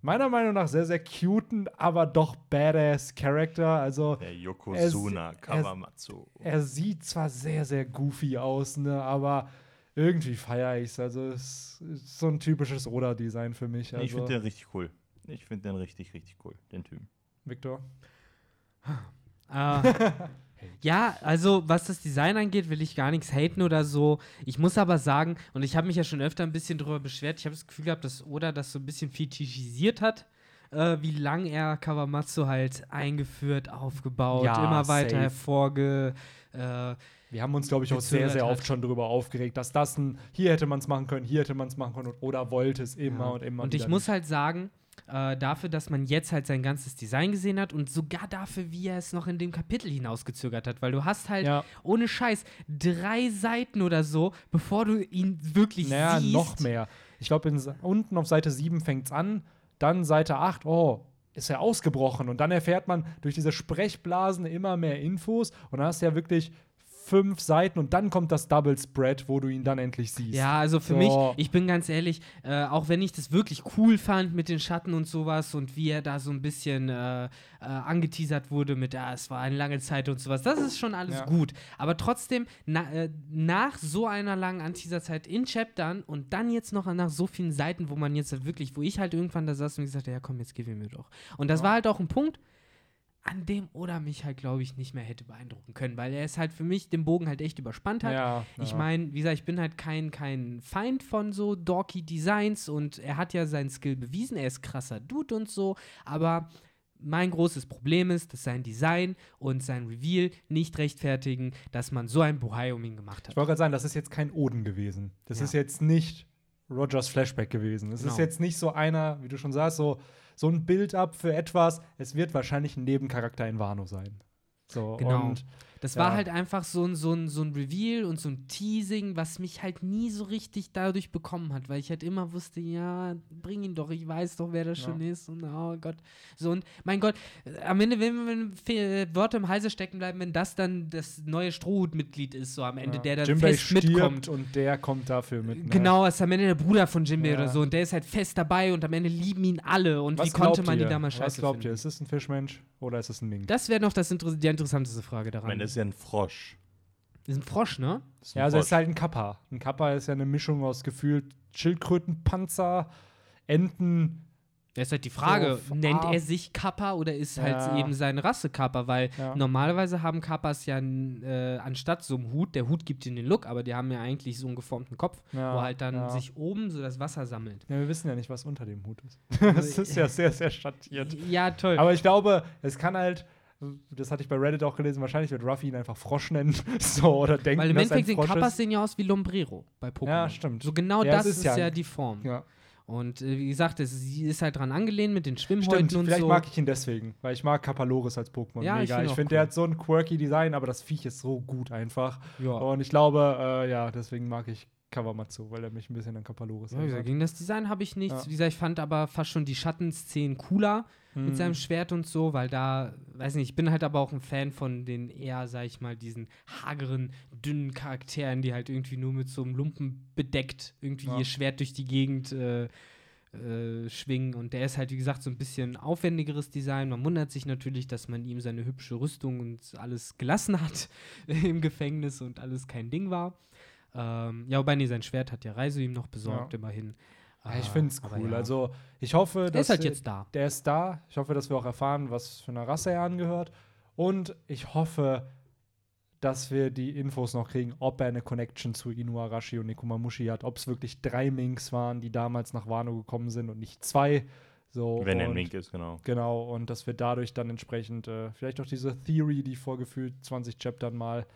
meiner Meinung nach sehr, sehr cuten, aber doch badass Charakter. Also
Der Yokozuna Kawamatsu.
er sieht zwar sehr, sehr goofy aus, ne, aber irgendwie feiere ich es. Also es ist so ein typisches Oda-Design für mich. Also,
ich finde den richtig cool. Ich finde den richtig, richtig cool, den Typen.
Victor.
Äh, ja, also was das Design angeht, will ich gar nichts haten oder so. Ich muss aber sagen, und ich habe mich ja schon öfter ein bisschen darüber beschwert, ich habe das Gefühl gehabt, dass Oda das so ein bisschen fetischisiert hat, äh, wie lang er Kawamatsu halt eingeführt, aufgebaut,
Ja,
immer weiter
safe.
hervorge. Äh,
Wir haben uns, glaube ich, auch sehr, sehr oft schon darüber aufgeregt, dass das ein, hier hätte man es machen können, hier hätte man es machen können Oda wollte es immer
Ja.
und immer
Und ich muss halt sagen, äh, dafür, dass man jetzt halt sein ganzes Design gesehen hat und sogar dafür, wie er es noch in dem Kapitel hinausgezögert hat, weil du hast halt
Ja.
ohne Scheiß drei Seiten oder so, bevor du ihn wirklich
Naja,
siehst.
noch mehr. Ich glaube, unten auf Seite 7 fängt es an, dann Seite 8, oh, ist er ausgebrochen. Und dann erfährt man durch diese Sprechblasen immer mehr Infos. Und dann hast du ja wirklich fünf Seiten und dann kommt das Double Spread, wo du ihn dann endlich siehst.
Ja, also für
So.
mich, ich bin ganz ehrlich, äh, auch wenn ich das wirklich cool fand mit den Schatten und sowas und wie er da so ein bisschen äh, äh, angeteasert wurde mit, ja, es war eine lange Zeit und sowas, das ist schon alles
Ja.
gut. Aber trotzdem, na, äh, nach so einer langen Anteaserzeit in Chaptern und dann jetzt noch nach so vielen Seiten, wo man jetzt wirklich, wo ich halt irgendwann da saß und gesagt habe, ja komm, jetzt gib ihn mir doch. Und das
Ja.
war halt auch ein Punkt, an dem Oda mich halt, glaube ich, nicht mehr hätte beeindrucken können, weil er ist halt für mich den Bogen halt echt überspannt hat.
ja,
Ich
ja.
meine, wie gesagt, ich bin halt kein, kein Feind von so dorky Designs und er hat ja seinen Skill bewiesen, er ist krasser Dude und so, aber mein großes Problem ist, dass sein Design und sein Reveal nicht rechtfertigen, dass man so ein Buhai um ihn gemacht
Ich
hat.
wollte gerade sagen, das ist jetzt kein Oden gewesen. Das
Ja.
ist jetzt nicht Rogers Flashback gewesen. Es
Genau.
ist jetzt nicht so einer, wie du schon sagst, so, so ein Build-up für etwas. Es wird wahrscheinlich ein Nebencharakter in Wano sein. So,
Genau.
und
Das
Ja.
war halt einfach so ein, so, ein, so ein Reveal und so ein Teasing, was mich halt nie so richtig dadurch bekommen hat, weil ich halt immer wusste, ja, bring ihn doch, ich weiß doch, wer das
Ja.
schon ist und oh Gott. So und mein Gott, äh, am Ende, wenn, wenn Fe- Wörter im Halse stecken bleiben, wenn das dann das neue Strohhut-Mitglied ist, so am Ende,
ja.
der dann
Jinbei
fest mitkommt.
und der kommt dafür mit. Ne?
Genau, ist am Ende der Bruder von Jinbei
Ja.
oder so und der ist halt fest dabei und am Ende lieben ihn alle und
Was
wie konnte man
ihr?
die damals
Was
scheiße
glaubt
finden?
ihr? Ist es ein Fischmensch oder ist es ein Ming?
Das wäre noch das Inter die interessanteste Frage daran.
meine, das ist ja ein Frosch.
das ist ein Frosch, ne?
Ist ein
Ja, also es
Frosch.
ist halt ein Kappa. Ein Kappa ist ja eine Mischung aus gefühlt Schildkrötenpanzer, Enten.
Das ist halt die Frage,
So,
nennt
ah.
er sich Kappa oder ist halt
Ja.
eben seine Rasse Kappa? Weil
Ja.
normalerweise haben Kappas ja äh, anstatt so einem Hut, der Hut gibt ihnen den Look, aber die haben ja eigentlich so einen geformten Kopf,
Ja,
wo halt dann
ja.
sich oben so das Wasser sammelt.
Ja, wir wissen ja nicht, was unter dem Hut ist. das ist ja sehr, sehr schattiert.
Ja, toll.
Aber ich glaube, es kann halt, das hatte ich bei Reddit auch gelesen, wahrscheinlich wird Ruffy ihn einfach Frosch nennen. so, oder denken,
Weil im Endeffekt sehen Kappas sehen ja aus wie Lombrero bei Pokémon.
Ja, stimmt.
So genau
Ja,
das ist, ja,
ja-
die Form.
Ja,
Und äh, wie gesagt, es, sie ist halt dran angelehnt mit den Schwimmhäuten
stimmt.
und
Vielleicht
so.
mag ich ihn deswegen, weil ich mag Kapaloris als Pokémon
Ja, ich
mega.
find
Ich finde,
cool.
der hat so ein quirky Design, aber das Viech ist so gut einfach.
ja.
Und ich glaube, äh, ja, deswegen mag ich Kawamatsu, weil er mich ein bisschen an Kapaloris
Ja,
erinnert.
gegen das Design habe ich nichts.
Ja.
Wie gesagt, ich fand aber fast schon die Schattenszenen cooler mit
Hm.
seinem Schwert und so, weil da, weiß nicht, ich bin halt aber auch ein Fan von den eher, sag ich mal, diesen hageren, dünnen Charakteren, die halt irgendwie nur mit so einem Lumpen bedeckt irgendwie
Ja.
ihr Schwert durch die Gegend äh, äh, schwingen. Und der ist halt, wie gesagt, so ein bisschen aufwendigeres Design. Man wundert sich natürlich, dass man ihm seine hübsche Rüstung und alles gelassen hat im Gefängnis und alles kein Ding war. Ähm, ja, wobei, nee, sein Schwert hat ja Reiso ihm noch besorgt,
Ja.
immerhin.
Ja, ich
Äh,
finde es cool.
ja.
Also, ich hoffe,
der
dass
ist halt jetzt da.
der ist da. Ich hoffe, dass wir auch erfahren, was für eine Rasse er angehört. Und ich hoffe, dass wir die Infos noch kriegen, ob er eine Connection zu Inuarashi und Nekomamushi hat. Ob es wirklich drei Minks waren, die damals nach Wano gekommen sind und nicht zwei. So,
Wenn er ein Mink ist, genau.
Genau, und dass wir dadurch dann entsprechend äh, vielleicht auch diese Theory, die vor gefühlt 20 Chaptern mal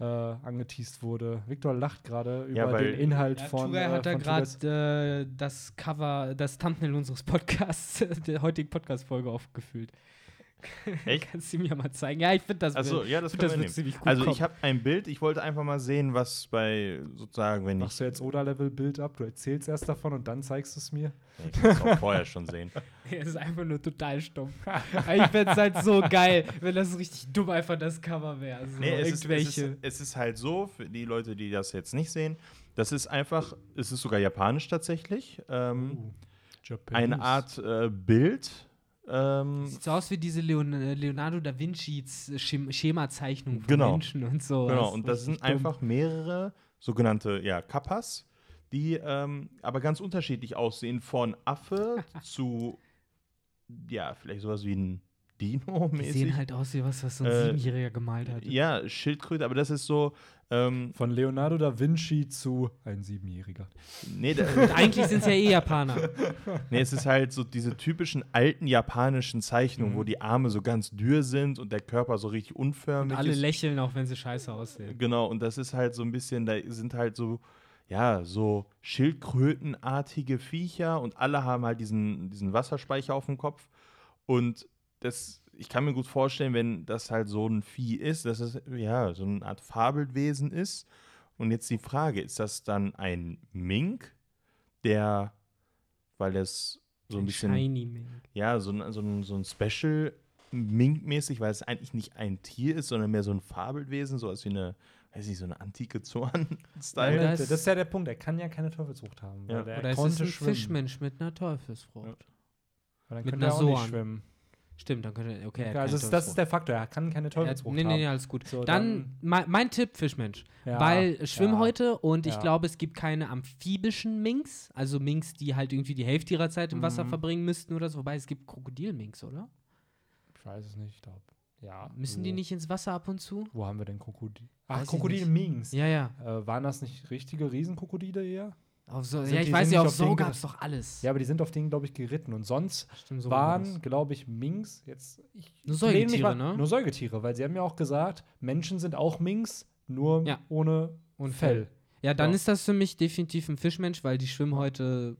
äh, angeteased wurde. Victor lacht gerade über
Ja, weil-
den Inhalt
Ja,
von.
Tugay
äh,
hat da
von Tugays-
gerade äh, das Cover, das Thumbnail unseres Podcasts, der heutigen Podcast-Folge aufgefüllt.
Echt?
Kannst du mir mal zeigen? Ja, ich finde das, Bild-
ja, das
find das
wir
wird ziemlich gut
Also
kommen.
ich habe ein Bild, ich wollte einfach mal sehen, was bei sozusagen, wenn ich.
Machst du jetzt Oda-Level-Bild ab? Du erzählst erst davon und dann zeigst du es mir?
Ja, ich kann es auch vorher schon sehen.
Es ist einfach nur total stumpf. Ich fände es halt so geil, wenn das richtig dumm einfach das Cover wäre. So
Nee, es ist, es, ist, es ist halt so, für die Leute, die das jetzt nicht sehen, das ist einfach, es ist sogar japanisch tatsächlich. Ähm,
Uh,
eine Art äh, Bild. Ähm,
Sieht so aus wie diese Leon Leonardo da Vinci's Schem Schemazeichnung von
Genau.
Menschen und so.
genau, und das sind
dumm.
einfach mehrere sogenannte ja, Kappas, die ähm, aber ganz unterschiedlich aussehen, von Affe zu, ja, vielleicht sowas wie ein
Die
Dino-mäßig.
sehen halt aus wie was, was so ein
Äh,
Siebenjähriger gemalt hat.
Ja, Schildkröte, aber das ist so, ähm,
Von Leonardo da Vinci zu ein Siebenjähriger.
nee, da,
Und eigentlich sind es ja eh Japaner.
Nee, es ist halt so diese typischen alten japanischen Zeichnungen,
Mhm.
wo die Arme so ganz dürr sind und der Körper so richtig
Und
unförmig
alle
ist.
lächeln, auch wenn sie scheiße aussehen.
Genau, und das ist halt so ein bisschen, da sind halt so, ja, so Schildkrötenartige Viecher und alle haben halt diesen, diesen Wasserspeicher auf dem Kopf. Und das, ich kann mir gut vorstellen, wenn das halt so ein Vieh ist, dass es ja so eine Art Fabelwesen ist. Und jetzt die Frage, ist das dann ein Mink, der, weil es so ein bisschen
Shiny Mink.
ja, so ein, so ein, so ein Special Mink-mäßig, weil es eigentlich nicht ein Tier ist, sondern mehr so ein Fabelwesen, so als wie eine, weiß nicht, so eine antike Zorn-Style.
Oder
das,
ist-
ist ja der Punkt, er kann ja keine Teufelsfrucht haben.
Ja.
Weil der
Oder ist
konnte
es ein
schwimmen.
Fischmensch mit einer Teufelsfrucht?
Weil dann
mit
könnte er auch nicht schwimmen.
Stimmt, dann könnte okay. er
Ja, also das, ist der. Faktor, er kann keine Teufelsfrucht
Nee, nee, nee, alles gut.
So,
dann mein, mein Tipp, Fischmensch.
Ja,
Weil Schwimmhäute und ich
ja.
glaube, es gibt keine amphibischen Minks, also Minks, die halt irgendwie die Hälfte ihrer Zeit im Wasser
Mhm.
verbringen müssten oder so. Wobei es gibt Krokodilminks, oder?
Ich weiß es nicht, ich glaube. Ja.
Müssen
wo,
die nicht ins Wasser ab und zu?
Wo haben wir denn Krokodil? Ach, Krokodil-Minks.
Ja, ja.
Äh, waren das nicht richtige Riesenkrokodile eher?
Auf so, ja, ich weiß ja,
nicht
auf so gab es doch alles.
Ja, aber die sind auf denen, glaube ich, geritten. Und sonst
Stimmt, so war
waren, glaube ich, Minks jetzt. Ich
Nur Säugetiere,
mal-
ne?
Nur Säugetiere, weil sie haben ja auch gesagt, Menschen sind auch Minks, nur
Ja.
ohne
Und
Fell.
Ja, dann
Ja.
ist das für mich definitiv ein Fischmensch, weil die Schwimmhäute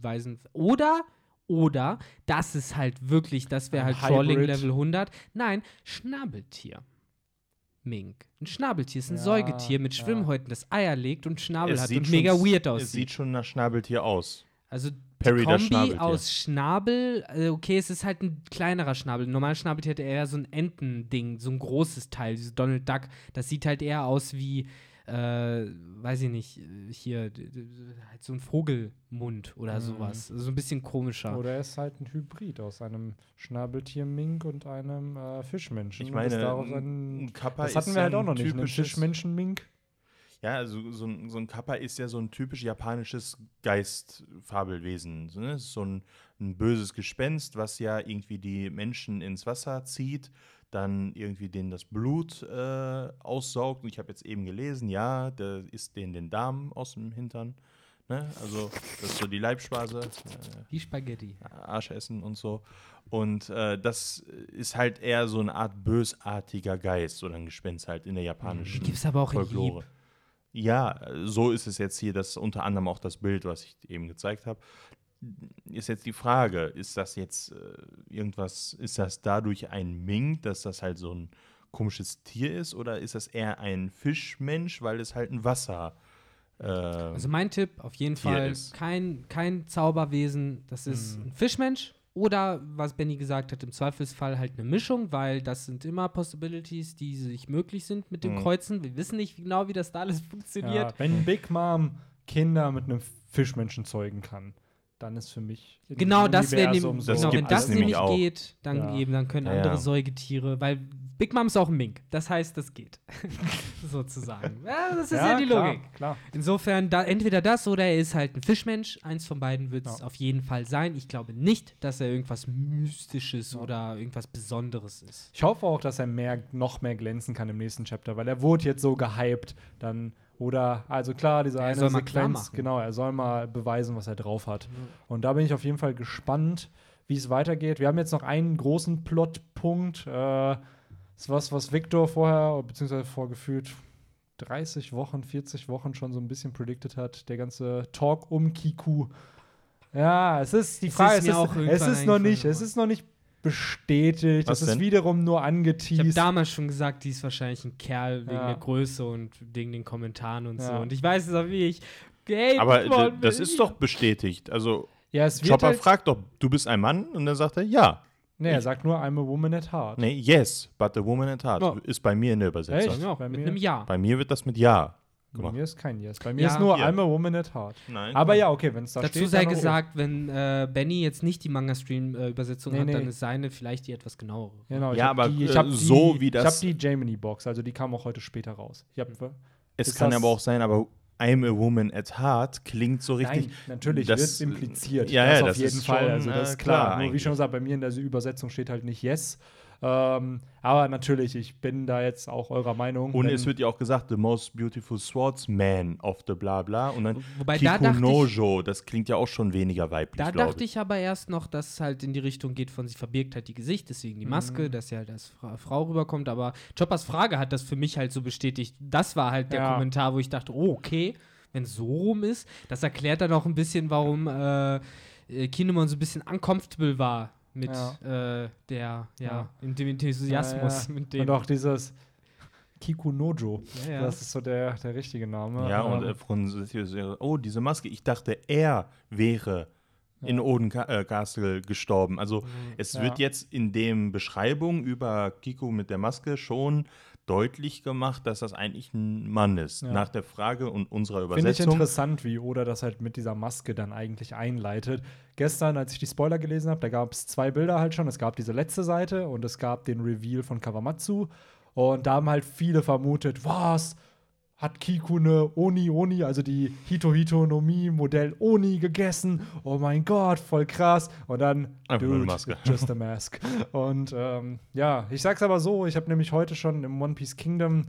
weisen. Oder, oder, das ist halt wirklich, das wäre halt
Hybrid.
Level 100. Nein, Schnabeltier. Mink. Ein Schnabeltier ist ein
Ja,
Säugetier mit
ja.
Schwimmhäuten, das Eier legt und Schnabel hat und
schon-
mega weird
Es
aussieht.
sieht schon nach Schnabeltier aus.
Also
Perry,
Kombi aus Schnabel, äh, okay, es ist halt ein kleinerer Schnabel. Ein normaler Schnabeltier hat eher so ein Entending, so ein großes Teil, dieses Donald Duck. Das sieht halt eher aus wie, äh, weiß ich nicht, hier, halt so ein Vogelmund oder
Mhm.
sowas. Also so ein bisschen komischer.
Oder er ist halt ein Hybrid aus einem Schnabeltier-Mink und einem äh, Fischmenschen.
Ich meine, ein,
ein,
Kappa
das hatten
ist
wir
ja
halt auch
ein
noch nicht. Ein
typisches-
Fischmenschen-Mink.
Ja, also so ein, so ein Kappa ist ja so ein typisch japanisches Geistfabelwesen. So, ne? Es ist so ein, ein böses Gespenst, was ja irgendwie die Menschen ins Wasser zieht, dann irgendwie denen das Blut äh, aussaugt. Und ich habe jetzt eben gelesen, ja, der isst denen den Darm aus dem Hintern. Ne? Also, das ist so die Leibspeise. Äh,
Wie Spaghetti.
Arsch essen und so. Und äh, das ist halt eher so eine Art bösartiger Geist oder ein Gespenst halt in der japanischen
Die gibt's aber auch
Folklore. Ja, so ist es jetzt hier, das unter anderem auch das Bild, was ich eben gezeigt habe. Ist jetzt die Frage, ist das jetzt äh, irgendwas, ist das dadurch ein Mink, dass das halt so ein komisches Tier ist, oder ist das eher ein Fischmensch, weil es halt ein Wasser äh,
Also mein Tipp, auf jeden
Tier
Fall,
ist.
kein, kein Zauberwesen, das ist
Mhm.
ein Fischmensch. Oder, was Benny gesagt hat, im Zweifelsfall halt eine Mischung, weil das sind immer Possibilities, die sich möglich sind mit dem
Mhm.
Kreuzen. Wir wissen nicht genau, wie das da alles funktioniert.
Ja, wenn Big Mom Kinder mit einem Fischmenschen zeugen kann, dann ist für mich
Genau, das wäre nämlich,
Das
genau, wenn das
nämlich auch.
geht, dann
Ja.
eben, dann können
Ja,
andere
ja.
Säugetiere, weil Big Mom ist auch ein Mink. Das heißt, das geht. Sozusagen. Ja, das ist ja, die
klar,
Logik.
Klar.
Insofern, da, entweder das oder er ist halt ein Fischmensch. Eins von beiden wird es
Ja.
auf jeden Fall sein. Ich glaube nicht, dass er irgendwas Mystisches
Ja.
oder irgendwas Besonderes ist.
Ich hoffe auch, dass er mehr, noch mehr glänzen kann im nächsten Chapter, weil er wurde jetzt so gehypt, dann oder also klar, diese
Er
eine
soll
Sequenz, genau, er soll mal beweisen, was er drauf hat. Und da bin ich auf jeden Fall gespannt, wie es weitergeht. Wir haben jetzt noch einen großen Plotpunkt, äh, das ist was, was Victor vorher, beziehungsweise vorgefühlt 30 Wochen, 40 Wochen schon so ein bisschen predicted hat. Der ganze Talk um Kiku. Ja, es ist die
Es
Frage,
ist
es ist,
auch
es ist noch nicht, es ist noch nicht bestätigt.
Was
ist
denn?
wiederum nur
Ich habe
angeteased.
damals schon gesagt, die ist wahrscheinlich ein Kerl wegen
Ja.
der Größe und wegen den Kommentaren und so.
Ja.
Und ich weiß es auch, wie ich gehatet
Aber das ist doch bestätigt. Also
ja, es wird
Chopper
halt,
fragt doch, du bist ein Mann? Und dann sagt er, ja.
Nee, er sagt nur, I'm a woman at heart.
Nee, yes, but a woman at heart.
Ja.
Ist bei mir in der Übersetzung.
Echt?
auch,
Bei
mit
mir-
einem Ja.
Bei mir wird das mit ja
Bei
gemacht.
mir ist kein Yes. Bei mir
Ja.
ist nur
Hier.
I'm a woman at heart.
Nein.
Aber ja, okay, wenn es da
Dazu
steht.
sei
dann okay.
gesagt, wenn äh, Benny jetzt nicht die Manga-Stream-Übersetzung
Nee,
hat,
nee.
dann ist seine vielleicht die etwas genauere.
Genau, ich
Ja, aber,
die,
äh,
ich
so
die,
wie
Ich
das-
habe die Gemini-Box, also die kam auch heute später raus. Ich hab,
es
ist
kann aber auch sein, aber I'm a woman at heart klingt so richtig.
Nein, natürlich
das-
wird es impliziert.
Ja,
das
ja,
auf
das
jeden
ist
Fall.
schon,
also das
äh,
ist klar.
klar
Nur wie schon gesagt, bei mir in der Übersetzung steht halt nicht Yes. Ähm, aber natürlich, ich bin da jetzt auch eurer Meinung.
Und es wird ja auch gesagt, the most beautiful swordsman of the bla bla. Und dann
Wobei, da dachte ich-
Nojo, das klingt ja auch schon weniger weiblich,
Da dachte ich aber erst noch, dass es halt in die Richtung geht von sie verbirgt halt die Gesicht, deswegen die Maske,
Mhm.
dass sie halt als Fra Frau rüberkommt. Aber Choppers Frage hat das für mich halt so bestätigt. Das war halt der
Ja.
Kommentar, wo ich dachte, oh, okay, wenn es so rum ist. Das erklärt dann auch ein bisschen, warum äh, äh, Kinemon so ein bisschen uncomfortable war mit äh, der, ja,
Ja.
in dem Enthusiasmus.
Ja, ja.
Mit dem.
Und auch dieses Kiku Nojo.
Ja, ja.
Das ist so der, der richtige Name.
Ja, und
Ähm,
äh, von, oh, diese Maske, ich dachte, er wäre in Oden Ca- äh, Castle gestorben. Also es
Ja.
wird jetzt in dem Beschreibung über Kiku mit der Maske schon deutlich gemacht, dass das eigentlich ein Mann ist.
Ja.
Nach der Frage und unserer
Finde ich
Übersetzung.
interessant, wie Oda das halt mit dieser Maske dann eigentlich einleitet. Gestern, als ich die Spoiler gelesen habe, da gab es zwei Bilder halt schon. Es gab diese letzte Seite und es gab den Reveal von Kawamatsu. Und da haben halt viele vermutet, was? Hat Kiku eine Oni Oni, also die Hito Hito no Mi Modell Oni gegessen? Oh mein Gott, voll krass. Und dann,
Einfach
dude,
Maske.
just a mask. Und ähm, ja, ich sag's aber so, ich habe nämlich heute schon im One Piece Kingdom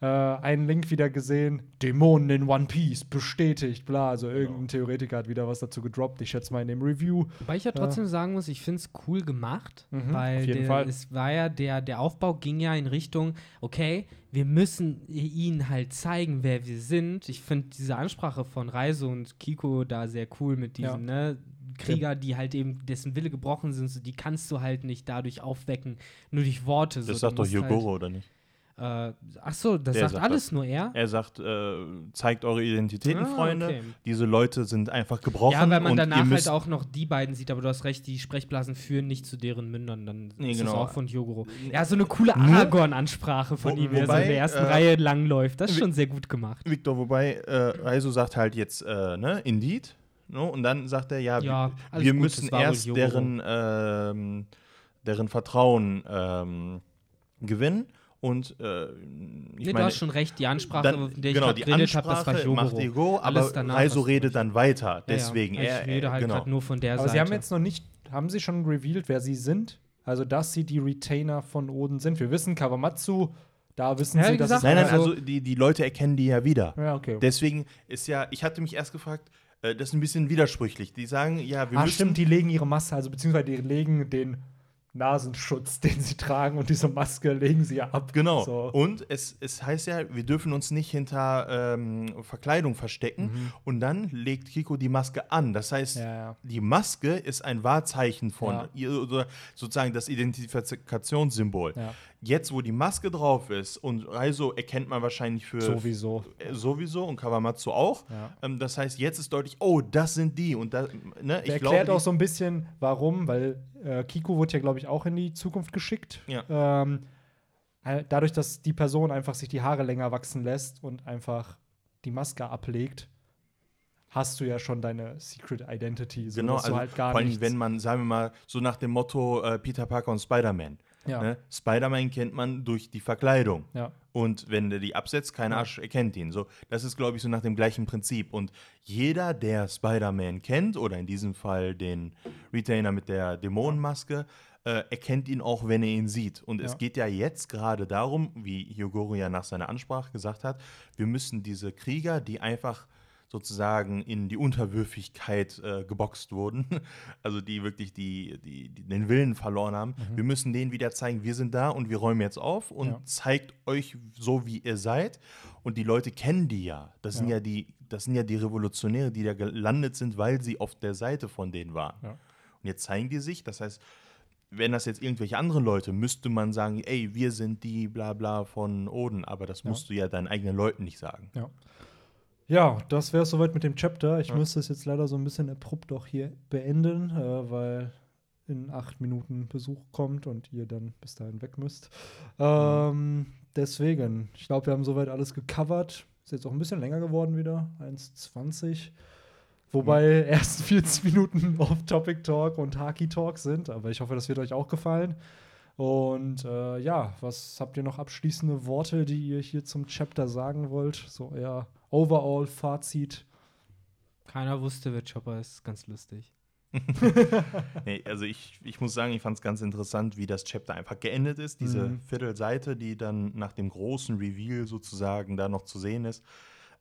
äh, einen Link wieder gesehen. Dämonen in One Piece bestätigt, bla. Also irgendein Theoretiker hat wieder was dazu gedroppt. Ich schätze mal in dem Review.
Wobei ich ja trotzdem sagen muss, ich finde es cool gemacht,
Mhm,
weil
auf jeden
der,
Fall.
es war ja der, der Aufbau ging ja in Richtung, okay, wir müssen ihnen halt zeigen, wer wir sind. Ich finde diese Ansprache von Reise und Kiko da sehr cool mit
Ja.
diesen, ne? Krieger, die halt eben, dessen Wille gebrochen sind, so, die kannst du halt nicht dadurch aufwecken, nur durch Worte. so,
das
du
sagt doch Yogoro, oder nicht?
Äh, ach so, das
Der
sagt
sagt
alles
das.
nur er.
Er sagt, äh, zeigt eure Identitäten,
Ah,
Freunde.
okay.
Diese Leute sind einfach gebrochen.
Ja, weil man danach halt auch noch die beiden sieht, aber du hast recht, die Sprechblasen führen nicht zu deren Mündern, dann
Nee,
ist
genau.
das auch von Yogoro. Ja, so eine coole Aragorn-Ansprache von
Wo-
ihm, wie er so in der ersten
äh,
Reihe langläuft. Das ist schon sehr gut gemacht.
Victor, wobei äh, Reiso sagt halt jetzt, äh, ne, Indeed. No? Und dann sagt er, ja,
Ja,
wir,
gut,
müssen erst deren, ähm, deren Vertrauen ähm, gewinnen. Und äh, ich
Nee, du
meine,
hast schon recht, die Ansprache,
dann,
von der ich
genau, die
geredet habe, das war
Ansprache macht. Ego,
Alles
aber
danach du
redet dann weiter.
Ja, ja.
Deswegen,
Ich
er,
rede halt
genau.
gerade nur von der
Aber
Seite.
sie haben jetzt noch nicht, haben sie schon revealed, wer sie sind? Also, dass sie die Retainer von Oden sind. Wir wissen, Kawamatsu, da wissen
Ja,
sie, dass
gesagt,
Nein, nein,
Also-
also die, die Leute erkennen die ja wieder.
Ja, okay.
Deswegen ist ja, ich hatte mich erst gefragt, äh, das ist ein bisschen widersprüchlich. Die sagen, ja, wir
ah,
müssen.
stimmt, die legen ihre Maske, also beziehungsweise die legen den Nasenschutz, den sie tragen und diese Maske legen sie ab.
Genau.
So.
Und es, es heißt ja, wir dürfen uns nicht hinter ähm, Verkleidung verstecken. Und dann legt Kiko die Maske an. Das heißt,
Mhm. Ja, ja.
die Maske ist ein Wahrzeichen von
Ja.
ihr, oder sozusagen das Identifikationssymbol. Jetzt, wo die Maske drauf ist und Reiso erkennt man wahrscheinlich für
Sowieso.
äh, sowieso und Kawamatsu auch.
Ja.
Ähm, das heißt, jetzt ist deutlich, oh, das sind die. Und da, ne, ich glaube,
erklärt auch so ein bisschen, warum, weil äh, Kiko wurde ja, glaube ich, auch in die Zukunft geschickt.
Ja.
Ähm, äh, dadurch, dass die Person einfach sich die Haare länger wachsen lässt und einfach die Maske ablegt, hast du ja schon deine Secret Identity. So
Genau, also
halt gar
vor allem, wenn man, sagen wir mal, so nach dem Motto äh, Peter Parker und Spider-Man.
Ja.
Ne? Spider-Man kennt man durch die Verkleidung.
Ja.
Und wenn der die absetzt, kein Arsch erkennt ihn. So, das ist, glaube ich, so nach dem gleichen Prinzip. Und jeder, der Spider-Man kennt, oder in diesem Fall den Retainer mit der Dämonenmaske, äh, erkennt ihn auch, wenn er ihn sieht. Und es
Ja.
geht ja jetzt gerade darum, wie Yogoro ja nach seiner Ansprache gesagt hat, wir müssen diese Krieger, die einfach sozusagen in die Unterwürfigkeit äh, geboxt wurden, also die wirklich die, die, die den Willen verloren haben.
Mhm.
Wir müssen denen wieder zeigen, wir sind da und wir räumen jetzt auf und
Ja.
zeigt euch so, wie ihr seid. Und die Leute kennen die ja. Das sind
Ja.
ja die, das sind ja die Revolutionäre, die da gelandet sind, weil sie auf der Seite von denen waren.
Ja.
Und jetzt zeigen die sich, das heißt, wenn das jetzt irgendwelche anderen Leute, müsste man sagen, ey, wir sind die bla bla von Oden, aber das
Ja.
musst du ja deinen eigenen Leuten nicht sagen.
Ja. Ja, das wäre soweit mit dem Chapter. Ich
Ja.
müsste es jetzt leider so ein bisschen abrupt auch hier beenden, äh, weil in acht Minuten Besuch kommt und ihr dann bis dahin weg müsst. Ähm, deswegen, ich glaube, wir haben soweit alles gecovert. Ist jetzt auch ein bisschen länger geworden wieder, 1,20. Wobei erst 40 Minuten Off-Topic-Talk und Haki-Talk sind, aber ich hoffe, das wird euch auch gefallen. Und äh, ja, was habt ihr noch abschließende Worte, die ihr hier zum Chapter sagen wollt? So euer Overall-Fazit.
Keiner wusste, wer Chopper ist. Ganz lustig.
Nee, also ich, ich muss sagen, ich fand es ganz interessant, wie das Chapter einfach geendet ist. Diese
Mhm.
Viertelseite, die dann nach dem großen Reveal sozusagen da noch zu sehen ist.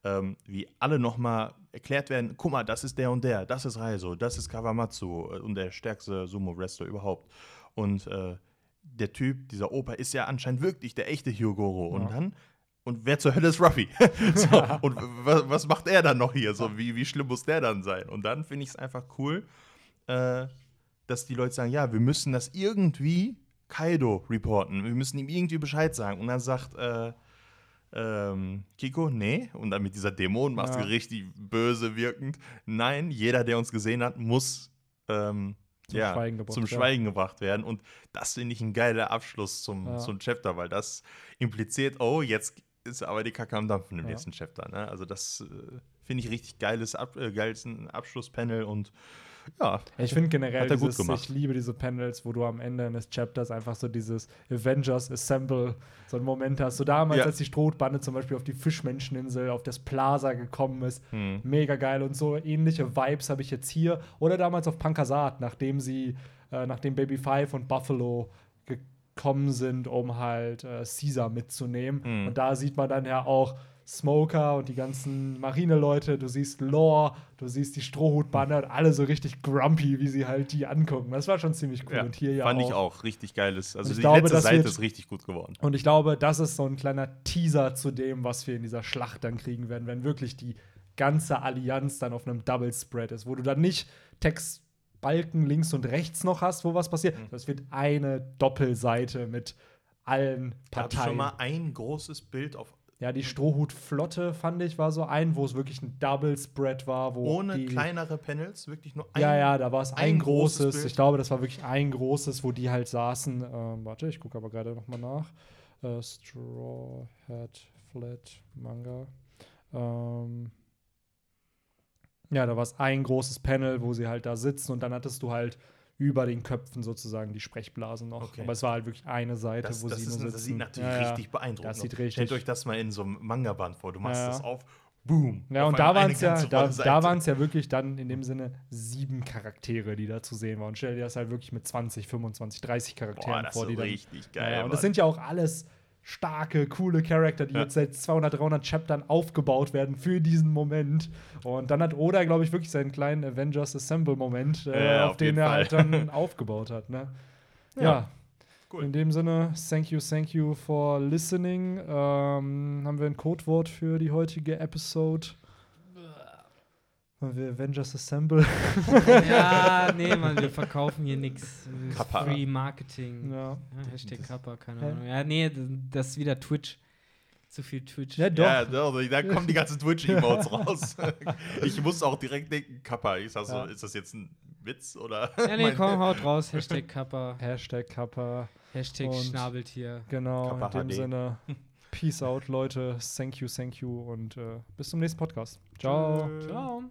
Ähm, wie alle nochmal erklärt werden, guck mal, das ist der und der, das ist Reiso, das ist Kawamatsu äh, und der stärkste Sumo-Wrestler überhaupt. Und äh, der Typ, dieser Opa, ist ja anscheinend wirklich der echte Hyogoro. Und
Ja.
dann, und wer zur Hölle ist Ruffy? so, und was, macht er dann noch hier? So, wie, wie schlimm muss der dann sein? Und dann finde ich es einfach cool, äh, dass die Leute sagen, ja, wir müssen das irgendwie Kaido reporten. Wir müssen ihm irgendwie Bescheid sagen. Und dann sagt äh, ähm, Kiko, nee. Und dann mit dieser Dämonenmaske
Ja.
richtig böse wirkend. Nein, jeder, der uns gesehen hat, muss ähm,
Zum
ja,
Schweigen gebracht
zum
werden.
Schweigen gebracht werden. Und das finde ich ein geiler Abschluss zum,
Ja.
zum Chapter, weil das impliziert, oh, jetzt ist aber die Kacke am Dampfen im
Ja.
nächsten Chapter. Ne? Also das äh, finde ich richtig geiles, Ab äh, geiles Abschlusspanel und ja,
Ich finde generell,
Hat er gut
dieses,
gemacht.
ich liebe diese Panels, wo du am Ende eines Chapters einfach so dieses Avengers Assemble, so einen Moment hast. So damals,
Ja.
als die Strohbande zum Beispiel auf die Fischmenscheninsel, auf das Plaza gekommen ist.
Hm.
Mega geil. Und so ähnliche Vibes habe ich jetzt hier. Oder damals auf Pankasat, nachdem sie, äh, nachdem Baby Five und Buffalo gekommen sind, um halt äh, Caesar mitzunehmen.
Mhm.
Und da sieht man dann ja auch Smoker und die ganzen Marineleute, du siehst Lore, du siehst die Strohhutbande und alle so richtig grumpy, wie sie halt die angucken. Das war schon ziemlich cool.
Ja,
und hier ja
fand
auch.
ich auch richtig geiles. Also
ich
die
glaube,
letzte
das
Seite
wird-
ist richtig gut geworden.
Und ich glaube, das ist so ein kleiner Teaser zu dem, was wir in dieser Schlacht dann kriegen werden, wenn wirklich die ganze Allianz dann auf einem Double Spread ist, wo du dann nicht Textbalken links und rechts noch hast, wo was passiert.
Mhm.
Das wird eine Doppelseite mit allen
Gab
Parteien.
schon mal ein großes Bild auf
ja, die Strohhutflotte fand ich war so ein, wo es wirklich ein Double Spread war, wo
ohne
die,
kleinere Panels, wirklich nur ein.
Ja, ja, da war es ein,
ein großes
großes. Ich glaube, das war wirklich ein großes, wo die halt saßen. Ähm, warte, ich gucke aber gerade noch mal nach. Äh, Straw Hat Flat Manga. Ähm, ja, da war es ein großes Panel, wo sie halt da sitzen und dann hattest du halt über den Köpfen sozusagen die Sprechblasen noch.
Okay.
Aber es war halt wirklich eine Seite,
Das,
wo
das,
sie
ist,
nur
das
sitzen.
sieht natürlich
Ja,
richtig beeindruckend
Das
aus.
richtig-
Stellt euch das mal in so einem Manga-Band vor. Du machst
Ja.
das auf, boom.
Ja, und da waren es ja, da, da waren es ja wirklich dann in dem Sinne sieben Charaktere, die da zu sehen waren. Und stell dir das halt wirklich mit 20, 25, 30 Charakteren
Boah, das
vor,
ist
die dann.
richtig
Ja,
geil.
ja, und das sind ja auch alles starke, coole Charakter, die
Ja.
jetzt seit 200, 300 Chaptern aufgebaut werden für diesen Moment. Und dann hat Oda, glaube ich, wirklich seinen kleinen Avengers Assemble-Moment, äh,
Ja,
auf,
auf
den er
Fall.
halt dann aufgebaut hat. Ne? Ja.
Ja. Cool.
In dem Sinne, thank you, thank you for listening. Ähm, haben wir ein Codewort für die heutige Episode? Haben wir Avengers Assemble?
ja, nee, Mann, wir verkaufen hier nichts. Free Marketing.
ja.
Ja, Hashtag Kappa, keine? Ahnung. Ja, nee, das ist wieder Twitch. Zu viel Twitch.
ja, doch.
Ja, doch, da kommen die ganzen Twitch-Emotes raus. Ich muss auch direkt denken, Kappa. Ich sag so,
Ja.
ist das jetzt ein Witz oder?
Ja, nee, komm, haut raus. Hashtag Kappa.
Hashtag Kappa.
Hashtag
Und-
Schnabeltier.
Genau,
Kappa
in dem
HD.
Sinne. Peace out, Leute. Thank you, thank you und äh, bis zum nächsten Podcast. Ciao.
Ciao.